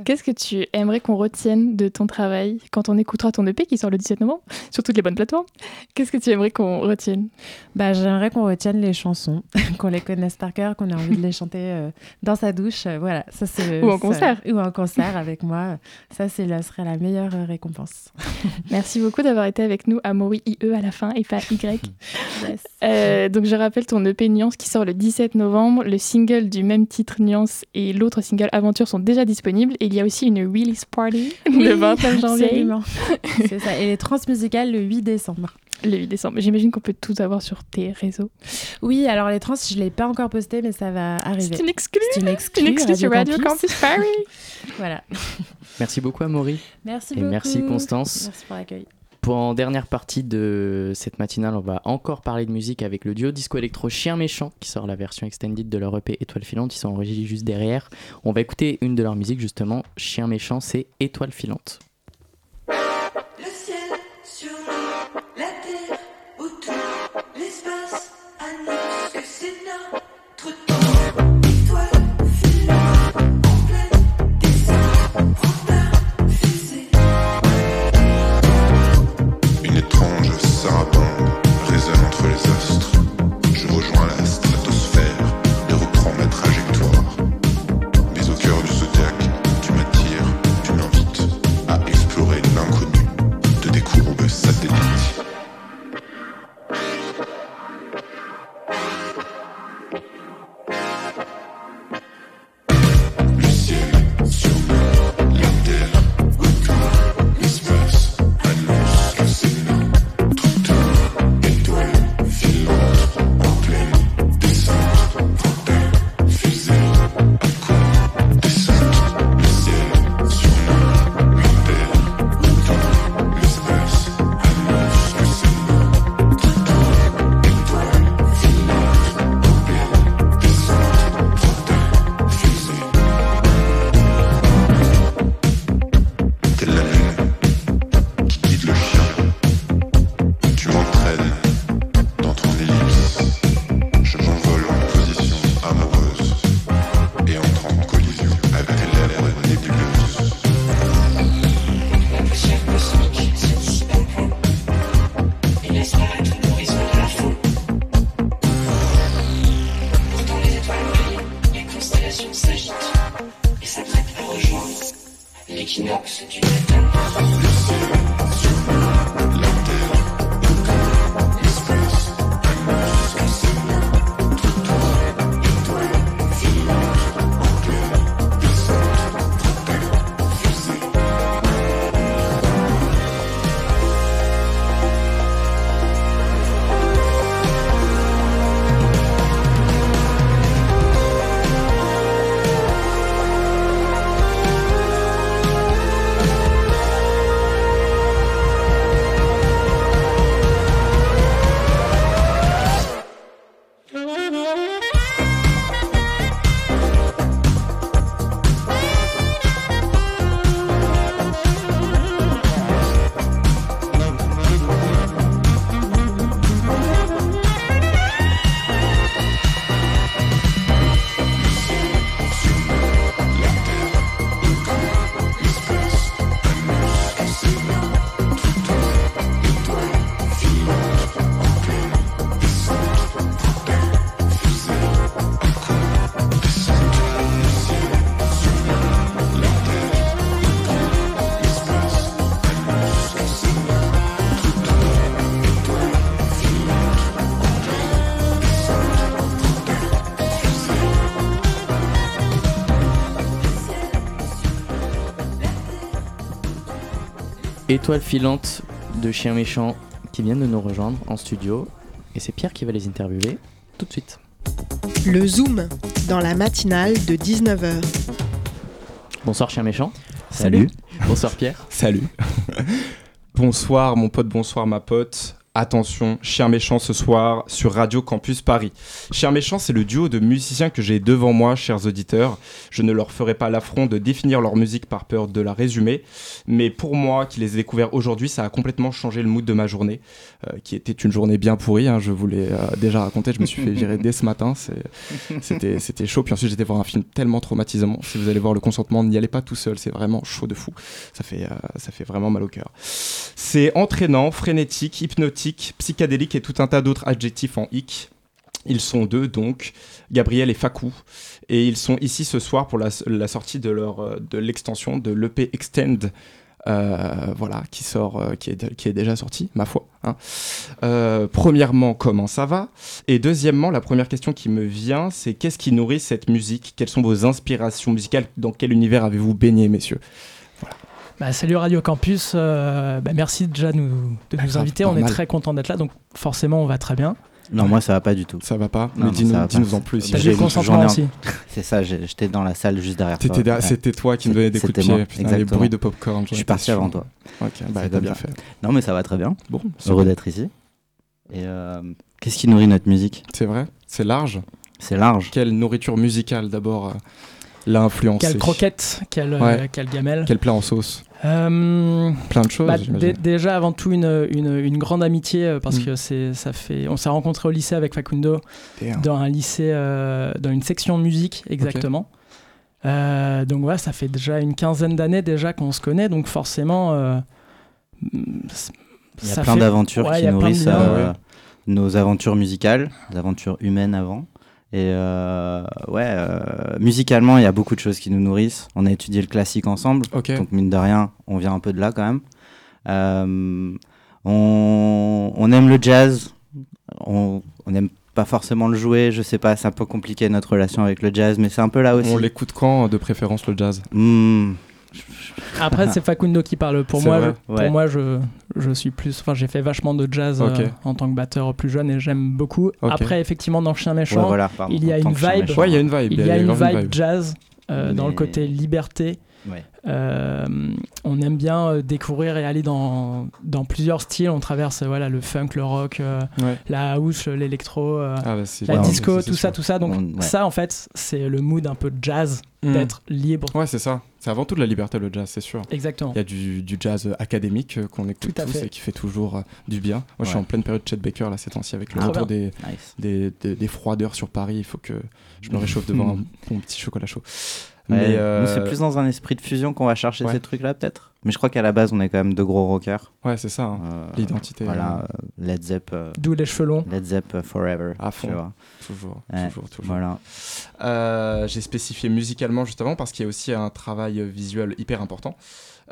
Qu'est-ce que tu aimerais qu'on retienne de ton travail quand on écoutera ton EP qui sort le 17 novembre sur toutes les bonnes plateformes? Qu'est-ce que tu aimerais qu'on retienne? Bah, J'aimerais qu'on retienne les chansons, qu'on les connaisse par cœur, qu'on ait envie de les chanter euh, dans sa douche. Euh, voilà, ça c'est ou en concert. ou en concert avec moi. Ça, c'est serait la meilleure récompense. Merci beaucoup d'avoir été avec nous à Mori IE à la fin et pas Y. donc je rappelle ton EP Nuance qui sort le 17 novembre, le single du même titre titre Nuance et l'autre single Aventure sont déjà disponibles. Et il y a aussi une release party le 29 janvier. C'est ça. Et les transmusicales le 8 décembre. Le 8 décembre. J'imagine qu'on peut tout avoir sur tes réseaux. Oui, alors les trans, je ne l'ai pas encore posté, mais ça va arriver. C'est une exclue. C'est une exclue, sur Radio Campus Paris. voilà. Merci beaucoup, Amaury. Merci et merci, Constance. Merci pour l'accueil. Pour en dernière partie de cette matinale, on va encore parler de musique avec le duo disco électro Chien Méchant qui sort la version extended de leur EP Étoile Filante. Ils sont en juste derrière. On va écouter une de leurs musiques justement. Chien Méchant, c'est Étoile Filante. Étoile filante de chiens méchants qui viennent de nous rejoindre en studio. Et c'est Pierre qui va les interviewer tout de suite. Le Zoom, dans la matinale de 19h. Bonsoir chiens méchants. Salut. Bonsoir Pierre. Salut. bonsoir mon pote, bonsoir ma pote. Attention, Chien Méchant ce soir sur Radio Campus Paris. Chien Méchant, c'est le duo de musiciens que j'ai devant moi, chers auditeurs. Je ne leur ferai pas l'affront de définir leur musique par peur de la résumer, mais pour moi, qui les ai découverts aujourd'hui, ça a complètement changé le mood de ma journée, euh, qui était une journée bien pourrie. Hein, je vous l'ai euh, déjà raconté, je me suis fait virer dès ce matin. C'était, c'était chaud. Puis ensuite, j'étais voir un film tellement traumatisant. Si vous allez voir le consentement, n'y allez pas tout seul. C'est vraiment chaud de fou. Ça fait, euh, ça fait vraiment mal au cœur. C'est entraînant, frénétique, hypnotique psychédélique et tout un tas d'autres adjectifs en hic. Ils sont deux, donc, Gabriel et Fakou. Et ils sont ici ce soir pour la, sortie de, leur, de l'extension de l'EP Extend. Euh, voilà, qui sort, euh, qui, est, qui est déjà sorti, ma foi. Hein. Euh, premièrement, comment ça va? Et deuxièmement, la première question qui me vient, c'est qu'est-ce qui nourrit cette musique? Quelles sont vos inspirations musicales? Dans quel univers avez-vous baigné, messieurs? Bah, salut Radio Campus, euh, bah, merci déjà nous, de nous inviter, on est très content d'être là, donc forcément on va très bien. Non, moi ça va pas du tout. Ça va pas non, Mais dis-nous, dis en plus. J'ai le consentement aussi. C'est ça, j'étais dans la salle juste derrière toi. Ouais. C'était toi qui me donnais des coups de pied. Putain, les bruits de popcorn. Je suis parti avant toi. Ok, bah t'as bien fait. Non, mais ça va très bien. Bon, heureux d'être ici. Et euh, qu'est-ce qui nourrit notre musique? C'est vrai, c'est large. C'est large. Quelle nourriture musicale d'abord l'a influencé Quelle croquette, quelle, ouais. quelle gamelle. Quel plat en sauce euh, Plein de choses. Bah, déjà avant tout une, une, une grande amitié parce mm. que c'est ça fait. On s'est rencontré au lycée avec Facundo Damn. dans un lycée euh, dans une section musique exactement. Okay. Euh, donc voilà, ça fait déjà une quinzaine d'années déjà qu'on se connaît, donc forcément. euh, Il y a plein d'aventures ouais, qui nourrissent euh, nos aventures musicales, des aventures humaines avant. Et euh, ouais, euh, musicalement, il y a beaucoup de choses qui nous nourrissent. On a étudié le classique ensemble, okay. donc mine de rien, on vient un peu de là quand même. Euh, on, on, aime le jazz, on n'aime pas forcément le jouer, je sais pas, c'est un peu compliqué notre relation avec le jazz, mais c'est un peu là aussi. On l'écoute quand de préférence le jazz? Mmh. Après, c'est Facundo qui parle. Pour moi, je, pour moi, je, je suis plus. Enfin, j'ai fait vachement de jazz okay. euh, en tant que batteur plus jeune et j'aime beaucoup. Okay. Après, effectivement, dans Chien Méchant, ouais, voilà, pardon, il y a une vibe. Ouais, il y a une vibe. Il y a une vibe, vibe jazz euh, Mais... dans le côté liberté. Ouais. Euh, on aime bien découvrir et aller dans, dans plusieurs styles. On traverse voilà, le funk, le rock, euh, ouais. la house, l'électro, ah bah la disco, tout ça, tout ça. Donc on, ça, en fait, c'est le mood un peu de jazz, mmh. d'être libre. Ouais, c'est ça. C'est avant tout de la liberté, le jazz, c'est sûr. Exactement. Il y a du, du jazz académique qu'on écoute tout à tous fait. et qui fait toujours du bien. Moi, je suis en pleine période Chet Baker là ces temps-ci avec le ah, retour des, nice. des, des, des, froideurs sur Paris. Il faut que je me réchauffe devant un bon petit chocolat chaud. mais euh, c'est plus dans un esprit de fusion qu'on va chercher ces trucs-là, peut-être? Mais je crois qu'à la base, on est quand même de gros rockers. Ouais, c'est ça, hein. euh, l'identité. Voilà, Led Zepp. D'où les cheveux longs. Led Zepp Forever. À fond. Toujours, toujours, toujours. Voilà. J'ai spécifié musicalement justement parce qu'il y a aussi un travail visuel hyper important,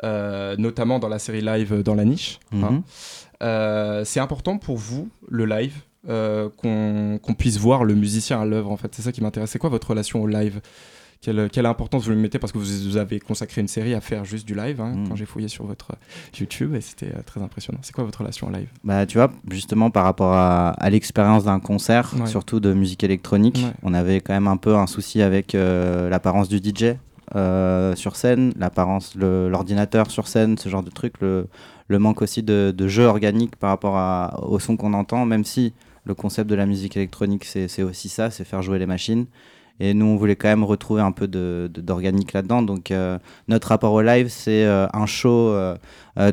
notamment dans la série live dans la niche. Hein. Mhm. c'est important pour vous le live euh, qu'on puisse voir le musicien à l'œuvre en fait. C'est ça qui m'intéresse. C'est quoi votre relation au live? Quelle, quelle, importance vous lui mettez parce que vous, avez consacré une série à faire juste du live hein, mm. quand j'ai fouillé sur votre YouTube et c'était euh, très impressionnant. C'est quoi votre relation au live? Bah tu vois justement par rapport à, l'expérience d'un concert, surtout de musique électronique, on avait quand même un peu un souci avec euh, l'apparence du DJ sur scène, l'apparence l'ordinateur sur scène, ce genre de truc, le, le manque aussi de, de, jeu organique par rapport à, au son qu'on entend, même si le concept de la musique électronique, c'est aussi ça, c'est faire jouer les machines. Et nous, on voulait quand même retrouver un peu d'organique là-dedans. Donc, euh, notre rapport au live, c'est euh, un show euh,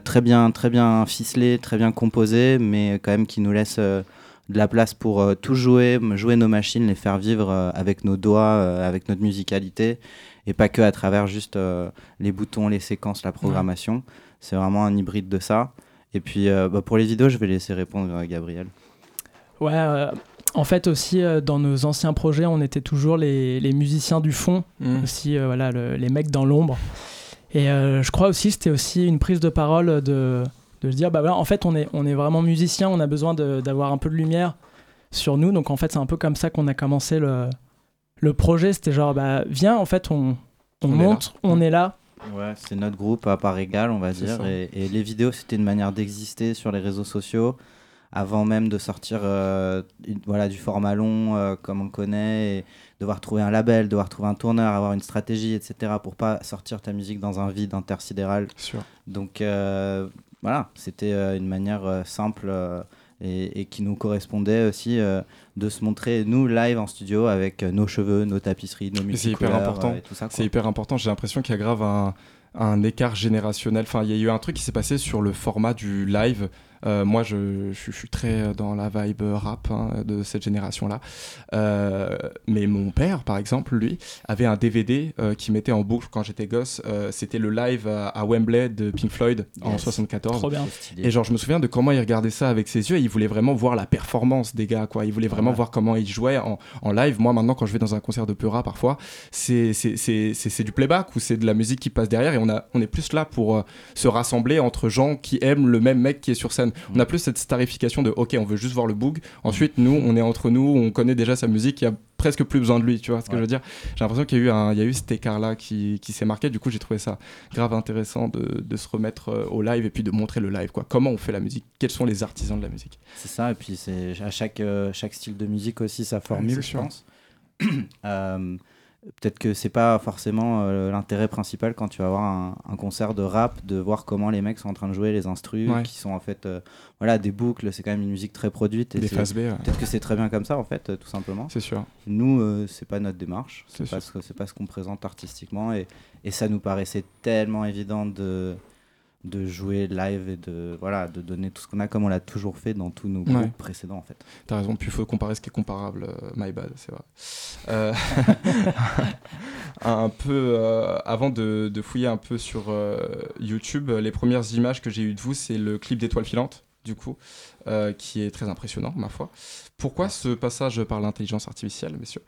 très, bien, très bien ficelé, très bien composé, mais quand même qui nous laisse de la place pour tout jouer, jouer nos machines, les faire vivre avec nos doigts, avec notre musicalité, et pas que à travers juste les boutons, les séquences, la programmation. C'est vraiment un hybride de ça. Et puis, bah, pour les vidéos, je vais laisser répondre à Gabriel. Ouais, euh, en fait aussi euh, dans nos anciens projets, on était toujours les, les musiciens du fond, mmh. aussi euh, voilà les mecs dans l'ombre. Et je crois aussi c'était aussi une prise de parole de, de se dire bah voilà en fait on est on est vraiment musicien, on a besoin d'avoir un peu de lumière sur nous. Donc en fait c'est un peu comme ça qu'on a commencé le le projet. C'était genre bah viens en fait on on, monte, on est là. Ouais, c'est notre groupe à part égale, on va dire. Et, et, les vidéos, c'était une manière d'exister sur les réseaux sociaux avant même de sortir euh, voilà, du format long euh, comme on connaît, et devoir trouver un label, devoir trouver un tourneur, avoir une stratégie, etc. pour pas sortir ta musique dans un vide intersidéral. Donc euh, voilà, c'était une manière simple et, qui nous correspondait aussi de se montrer nous live en studio avec nos cheveux, nos tapisseries, nos musiques. C'est hyper important. C'est hyper important. J'ai l'impression qu'il y a grave un, un écart générationnel. Enfin, il y a eu un truc qui s'est passé sur le format du live euh, moi, je, suis très dans la vibe rap hein, de cette génération-là. Euh, mais mon père, par exemple, lui, avait un DVD euh, qui mettait en boucle quand j'étais gosse. C'était le live à, Wembley de Pink Floyd en 74. Trop bien. Et genre, je me souviens de comment il regardait ça avec ses yeux. Et il voulait vraiment voir la performance des gars, quoi. Il voulait vraiment voir comment ils jouaient en, en, live. Moi, maintenant, quand je vais dans un concert de Pura, parfois, c'est du playback ou c'est de la musique qui passe derrière. Et on, a, on est plus là pour se rassembler entre gens qui aiment le même mec qui est sur scène. On a plus cette starification de ok, on veut juste voir le boog. Ensuite, nous, on est entre nous, on connaît déjà sa musique, il y a presque plus besoin de lui, tu vois ce que je veux dire J'ai l'impression qu'il y a eu, un, il y a eu cet écart-là qui, qui s'est marqué. Du coup, j'ai trouvé ça grave intéressant de, de, se remettre euh, au live et puis de montrer le live, quoi. Comment on fait la musique? Quels sont les artisans de la musique? C'est ça, et puis c'est à chaque, euh, chaque style de musique aussi sa formule, je pense. euh, peut-être que c'est pas forcément euh, l'intérêt principal quand tu vas voir un, concert de rap de voir comment les mecs sont en train de jouer les instrus qui sont en fait euh, voilà des boucles c'est quand même une musique très produite et peut-être que c'est très bien comme ça en fait euh, tout simplement. C'est sûr. Nous c'est pas notre démarche c'est pas, ce, pas ce qu'on présente artistiquement et, et ça nous paraissait tellement évident de de jouer live et de voilà de donner tout ce qu'on a comme on l'a toujours fait dans tous nos groupes précédents en fait. T'as raison, puis il faut comparer ce qui est comparable, euh, my bad, c'est vrai. Euh, un peu euh, avant de, de, fouiller un peu sur YouTube, les premières images que j'ai eues de vous, c'est le clip d'étoiles filantes du coup, qui est très impressionnant, ma foi. Pourquoi ce passage par l'intelligence artificielle, messieurs?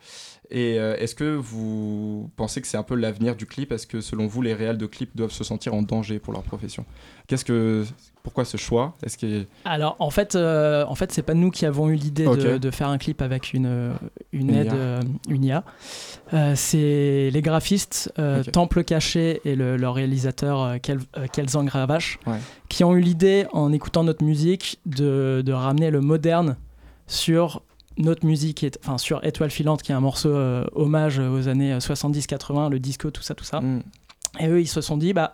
Et euh, est-ce que vous pensez que c'est un peu l'avenir du clip? Est-ce que selon vous, les réels de clips doivent se sentir en danger pour leur profession? Qu'est-ce que pourquoi ce choix? Est-ce que alors en fait, euh, en fait, c'est pas nous qui avons eu l'idée de, faire un clip avec une une, aide, euh, une IA. c'est les graphistes Temple Caché et le, leur réalisateur Kelzang Ravache qui ont eu l'idée en écoutant notre musique de, de ramener le moderne sur notre musique, enfin sur Étoile filante, qui est un morceau euh, hommage aux années 70-80, euh, le disco, tout ça, tout ça. Mm. Et eux, ils se sont dit, bah,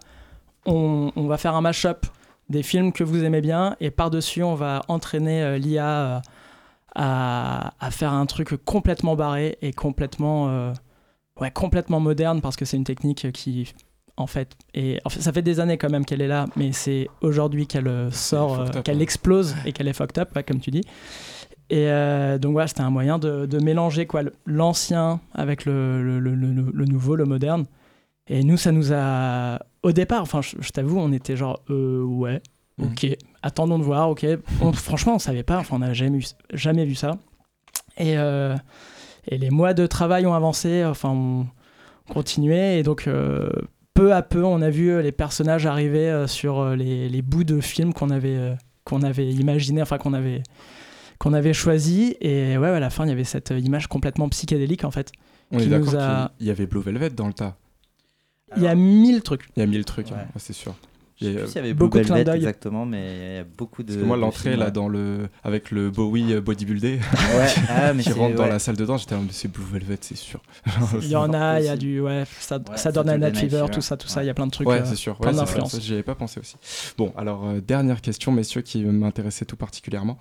on, va faire un mash-up des films que vous aimez bien, et par-dessus, on va entraîner euh, l'IA à, faire un truc complètement barré et complètement, ouais, complètement moderne, parce que c'est une technique qui en fait. Et en fait, ça fait des années quand même qu'elle est là, mais c'est aujourd'hui qu'elle sort, qu'elle explose et qu'elle est fucked up, comme tu dis. Et euh, donc voilà, c'était un moyen de, mélanger quoi l'ancien avec le, le, le, nouveau, le moderne. Et nous, ça nous a. Au départ, enfin, je, t'avoue, on était genre, euh, ouais, mhm. ok, attendons de voir, ok. franchement, on savait pas, enfin, on n'a jamais, jamais vu ça. Et, euh, et les mois de travail ont avancé, enfin, on continuait, et donc. Peu à peu, on a vu les personnages arriver sur les, les bouts de films qu'on avait, qu'on avait imaginé, enfin qu'on avait, qu'on avait choisi. Et ouais, à la fin, il y avait cette image complètement psychédélique en fait. On est d'accord a... qu'il y avait Blue Velvet dans le tas. Il y a mille trucs. Il y a mille trucs, hein, c'est sûr. Je sais plus s'il y avait beaucoup de Velvet exactement, mais il y a beaucoup de. Parce que moi, l'entrée là, dans le avec le Bowie euh, bodybuildé, ouais. ah, mais qui rentre dans la salle dedans, j'étais là, c'est Blue Velvet, c'est sûr. il y en a, il y a du ouais, ça, ouais, ça donne un Night Fever, tout ça, tout ça, il y a plein de trucs. Ouais, euh, c'est sûr. Plein d'influences. J'y avais pas pensé aussi. Bon, alors euh, dernière question, messieurs, qui m'intéressait tout particulièrement.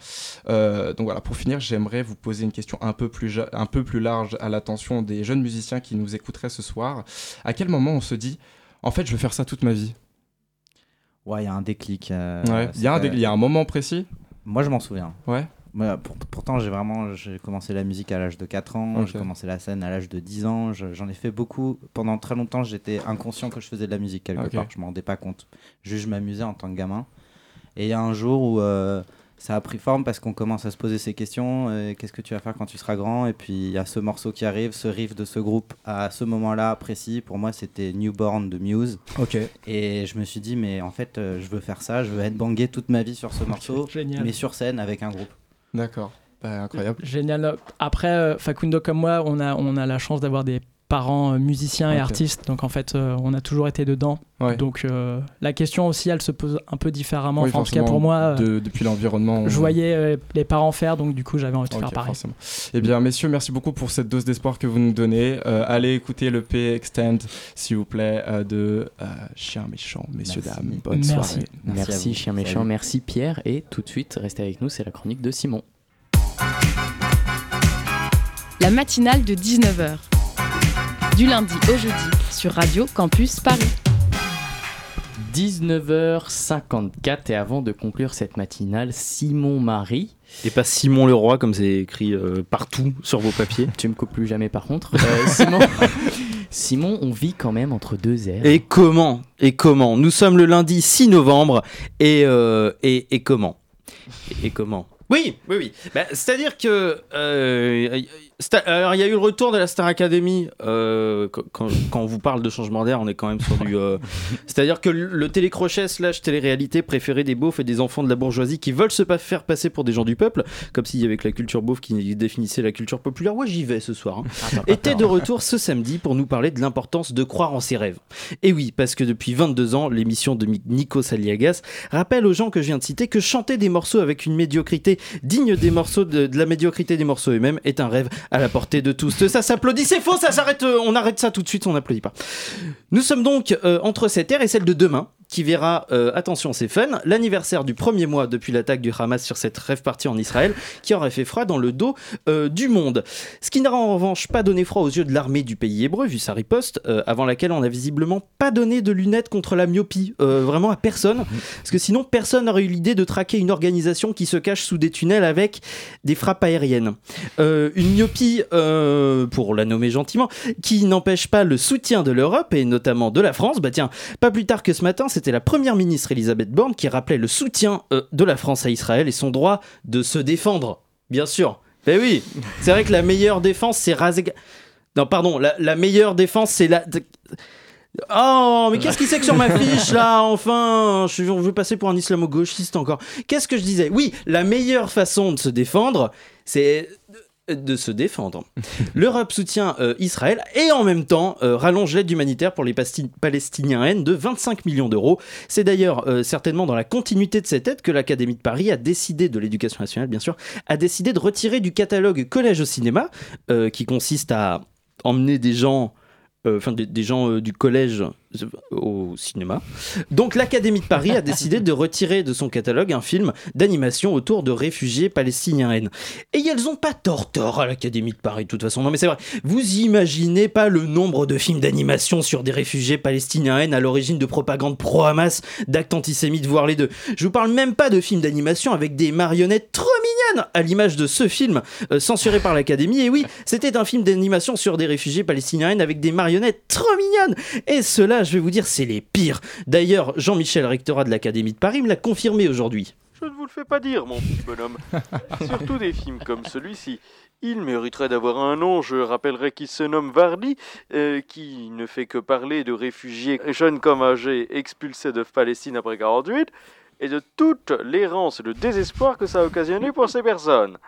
donc voilà, pour finir, j'aimerais vous poser une question un peu plus un peu plus large à l'attention des jeunes musiciens qui nous écouteraient ce soir. À quel moment on se dit, en fait, je veux faire ça toute ma vie Ouais, il y a un déclic. Euh, il y, a un y a un moment précis Moi, je m'en souviens. Ouais. pourtant, j'ai vraiment j'ai commencé la musique à l'âge de 4 ans, j'ai commencé la scène à l'âge de 10 ans, j'en ai fait beaucoup. Pendant très longtemps, j'étais inconscient que je faisais de la musique quelque part, je m'en rendais pas compte. Juste, je m'amusais en tant que gamin. Et il y a un jour où euh, ça a pris forme parce qu'on commence à se poser ces questions. Euh, qu'est-ce que tu vas faire quand tu seras grand? Et puis il y a ce morceau qui arrive, ce riff de ce groupe à ce moment-là précis. Pour moi, c'était Newborn de Muse. Ok. Et je me suis dit, mais en fait, euh, je veux faire ça. Je veux être bangé toute ma vie sur ce morceau, mais sur scène avec un groupe. D'accord. Bah, incroyable. Génial. Après, euh, Facundo comme moi, on a, on a la chance d'avoir des parents euh, musiciens et artistes. Donc en fait, euh, on a toujours été dedans. Donc euh, la question aussi, elle se pose un peu différemment. en tout cas pour moi, depuis l'environnement, je voyais les parents faire, donc du coup j'avais envie de faire pareil. Eh bien, messieurs, merci beaucoup pour cette dose d'espoir que vous nous donnez. allez écouter le P Extend, s'il vous plaît, de Chien Méchant, messieurs dames. Bonne soirée. Merci, Chien Méchant. Merci Pierre. Et tout de suite, restez avec nous, c'est la chronique de Simon. La matinale de 19h du lundi au jeudi sur Radio Campus Paris. 19h54 et avant de conclure cette matinale, Simon Marie. Et pas Simon Leroy comme c'est écrit euh, partout sur vos papiers. tu me coupes plus jamais par contre. Euh, Simon, Simon, on vit quand même entre deux airs. Et comment Et comment? Nous sommes le lundi 6 novembre et, euh, et, et comment? Et, comment? Oui, oui, oui. Bah, c'est-à-dire que alors, il y a eu le retour de la Star Academy. Euh, quand, on vous parle de changement d'air, on est quand même sur du. Euh, c'est-à-dire que le télécrochet slash télé-réalité préféré des beaufs et des enfants de la bourgeoisie qui veulent se faire passer pour des gens du peuple, comme s'il y avait que la culture beauf qui définissait la culture populaire. Ouais, j'y vais ce soir. Hein. Ah, était de retour ce samedi pour nous parler de l'importance de croire en ses rêves. Et oui, parce que depuis 22 ans, l'émission de Nico Saliagas rappelle aux gens que je viens de citer que chanter des morceaux avec une médiocrité digne des morceaux de, de la médiocrité des morceaux eux-mêmes est un rêve à la portée de tous. Ça s'applaudit, c'est faux, ça s'arrête, euh, on arrête ça tout de suite, on n'applaudit pas. Nous sommes donc euh, entre cette ère et celle de demain, qui verra, euh, attention c'est fun, l'anniversaire du premier mois depuis l'attaque du Hamas sur cette rêve partie en Israël, qui aurait fait froid dans le dos euh, du monde. Ce qui n'aura en revanche pas donné froid aux yeux de l'armée du pays hébreu, vu sa riposte, euh, avant laquelle on n'a visiblement pas donné de lunettes contre la myopie, vraiment à personne, parce que sinon personne n'aurait eu l'idée de traquer une organisation qui se cache sous des tunnels avec des frappes aériennes. une myopie, pour la nommer gentiment, qui n'empêche pas le soutien de l'Europe et notamment de la France, bah tiens, pas plus tard que ce matin, c'est c'était la première ministre Elisabeth Borne qui rappelait le soutien euh, de la France à Israël et son droit de se défendre. Bien sûr. Ben oui, c'est vrai que la meilleure défense, c'est raser. Non, pardon, la, meilleure défense, c'est la. Oh, mais qu'est-ce qu'il sait que sur ma fiche là Enfin, je veux passer pour un islamo-gauchiste encore. Qu'est-ce que je disais? Oui, la meilleure façon de se défendre, c'est de se défendre. L'Europe soutient euh, Israël et en même temps euh, rallonge l'aide humanitaire pour les Palestiniens N de 25 millions d'euros. C'est d'ailleurs euh, certainement dans la continuité de cette aide que l'Académie de Paris a décidé, de l'éducation nationale bien sûr, a décidé de retirer du catalogue Collège au cinéma, qui consiste à emmener des gens enfin des, gens euh, du collège euh, au cinéma. Donc l'Académie de Paris a décidé de retirer de son catalogue un film d'animation autour de réfugiés palestiniens Et elles ont pas tort tort à l'Académie de Paris de toute façon. Non mais c'est vrai. Vous imaginez pas le nombre de films d'animation sur des réfugiés palestiniens à l'origine de propagande pro-Hamas, d'actes antisémites, voire les deux. Je vous parle même pas de films d'animation avec des marionnettes trop mignonnes à l'image de ce film euh, censuré par l'Académie. Et oui, c'était un film d'animation sur des réfugiés palestiniens avec des marionnettes trop mignonnes. Et cela, je vais vous dire, c'est les pires. D'ailleurs, Jean-Michel, rectorat de l'Académie de Paris, me l'a confirmé aujourd'hui. Je ne vous le fais pas dire, mon petit bonhomme. Surtout des films comme celui-ci. Il mériterait d'avoir un nom, je rappellerai qu'il se nomme Vardy, euh, qui ne fait que parler de réfugiés jeunes comme âgés expulsés de Palestine après 48, et de toute l'errance et le désespoir que ça a occasionné pour ces personnes.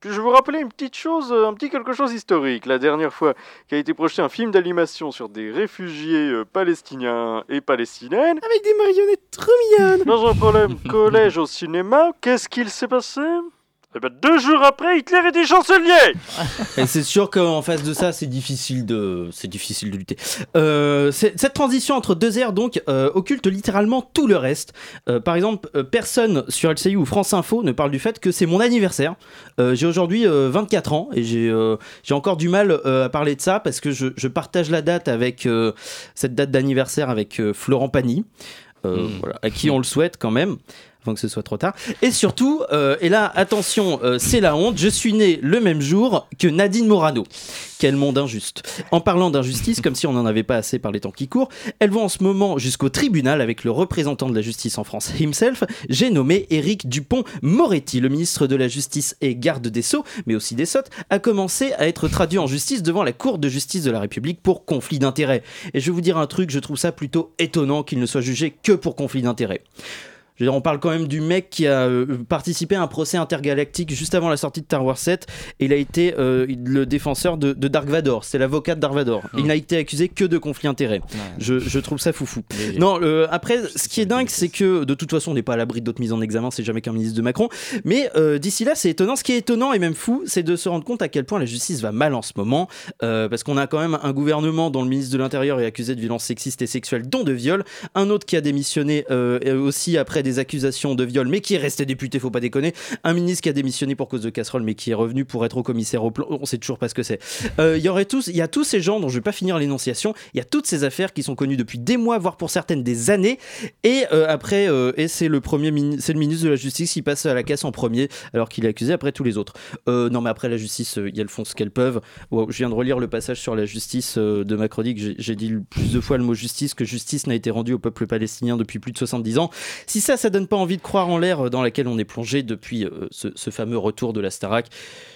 Puis je vais vous rappeler une petite chose, un petit quelque chose historique. La dernière fois qu'a été projeté un film d'animation sur des réfugiés euh, palestiniens et palestiniennes. Avec des marionnettes trop mignonnes Dans un problème collège au cinéma, qu'est-ce qu'il s'est passé? Eh ben, deux jours après, Hitler était chancelier Et c'est sûr qu'en face de ça, c'est difficile de, c'est difficile de lutter. Euh, cette transition entre deux ères, donc, euh, occulte littéralement tout le reste. Euh, par exemple, euh, personne sur LCI ou France Info ne parle du fait que c'est mon anniversaire. Euh, j'ai aujourd'hui euh, 24 ans et j'ai euh, j'ai encore du mal euh, à parler de ça parce que je, je partage la date avec euh, cette date d'anniversaire avec euh, Florent Pagny. Euh, voilà, à qui on le souhaite quand même que ce soit trop tard. Et surtout, euh, et là, attention, euh, c'est la honte, je suis né le même jour que Nadine Morano. Quel monde injuste. En parlant d'injustice, comme si on n'en avait pas assez par les temps qui courent, elle va en ce moment jusqu'au tribunal avec le représentant de la justice en France himself. J'ai nommé Éric Dupont-Moretti, le ministre de la Justice et garde des Sceaux, mais aussi des Sottes, a commencé à être traduit en justice devant la Cour de justice de la République pour conflit d'intérêts. Et je vais vous dire un truc, je trouve ça plutôt étonnant qu'il ne soit jugé que pour conflit d'intérêts. Je veux dire, on parle quand même du mec qui a euh, participé à un procès intergalactique juste avant la sortie de Star Wars 7 et il a été euh, le défenseur de, de Dark Vador. C'est l'avocat de Dark Vador. Il n'a été accusé que de conflit d'intérêts. Je, je trouve ça foufou. Non, euh, après, ce qui est dingue, c'est que de toute façon, on n'est pas à l'abri d'autres mises en examen, c'est jamais qu'un ministre de Macron. Mais d'ici là, c'est étonnant. Ce qui est étonnant et même fou, c'est de se rendre compte à quel point la justice va mal en ce moment. parce qu'on a quand même un gouvernement dont le ministre de l'Intérieur est accusé de violences sexistes et sexuelles, dont de viol. Un autre qui a démissionné aussi après des accusations de viol, mais qui est resté député, faut pas déconner. Un ministre qui a démissionné pour cause de casserole, mais qui est revenu pour être au commissaire au plan. On sait toujours pas ce que c'est. Euh, Il y aurait tous, il y a tous ces gens dont je vais pas finir l'énonciation. Il y a toutes ces affaires qui sont connues depuis des mois, voire pour certaines des années. Et euh, après, euh, et c'est le premier, c'est le ministre de la Justice qui passe à la casse en premier, alors qu'il est accusé après tous les autres. Non, mais après la justice, euh, elles font ce qu'elles peuvent. Wow, je viens de relire le passage sur la justice de ma chronique. J'ai- dit plus de fois le mot justice que justice n'a été rendue au peuple palestinien depuis plus de 70 ans. Si ça, ça donne pas envie de croire en l'ère dans laquelle on est plongé depuis euh, ce, ce fameux retour de la Starac,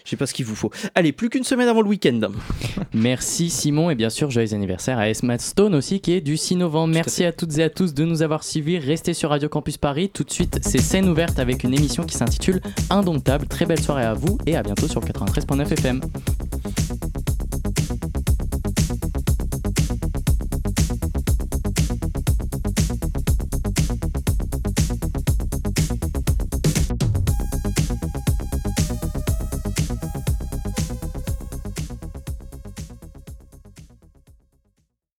je sais pas ce qu'il vous faut. Allez, plus qu'une semaine avant le week-end. Merci Simon et bien sûr joyeux anniversaire à Esma Stone aussi qui est du 6 novembre. Merci à toutes et à tous de nous avoir suivis. Restez sur Radio Campus Paris. Tout de suite, c'est scène ouverte avec une émission qui s'intitule Indomptable. Très belle soirée à vous et à bientôt sur 93.9 FM.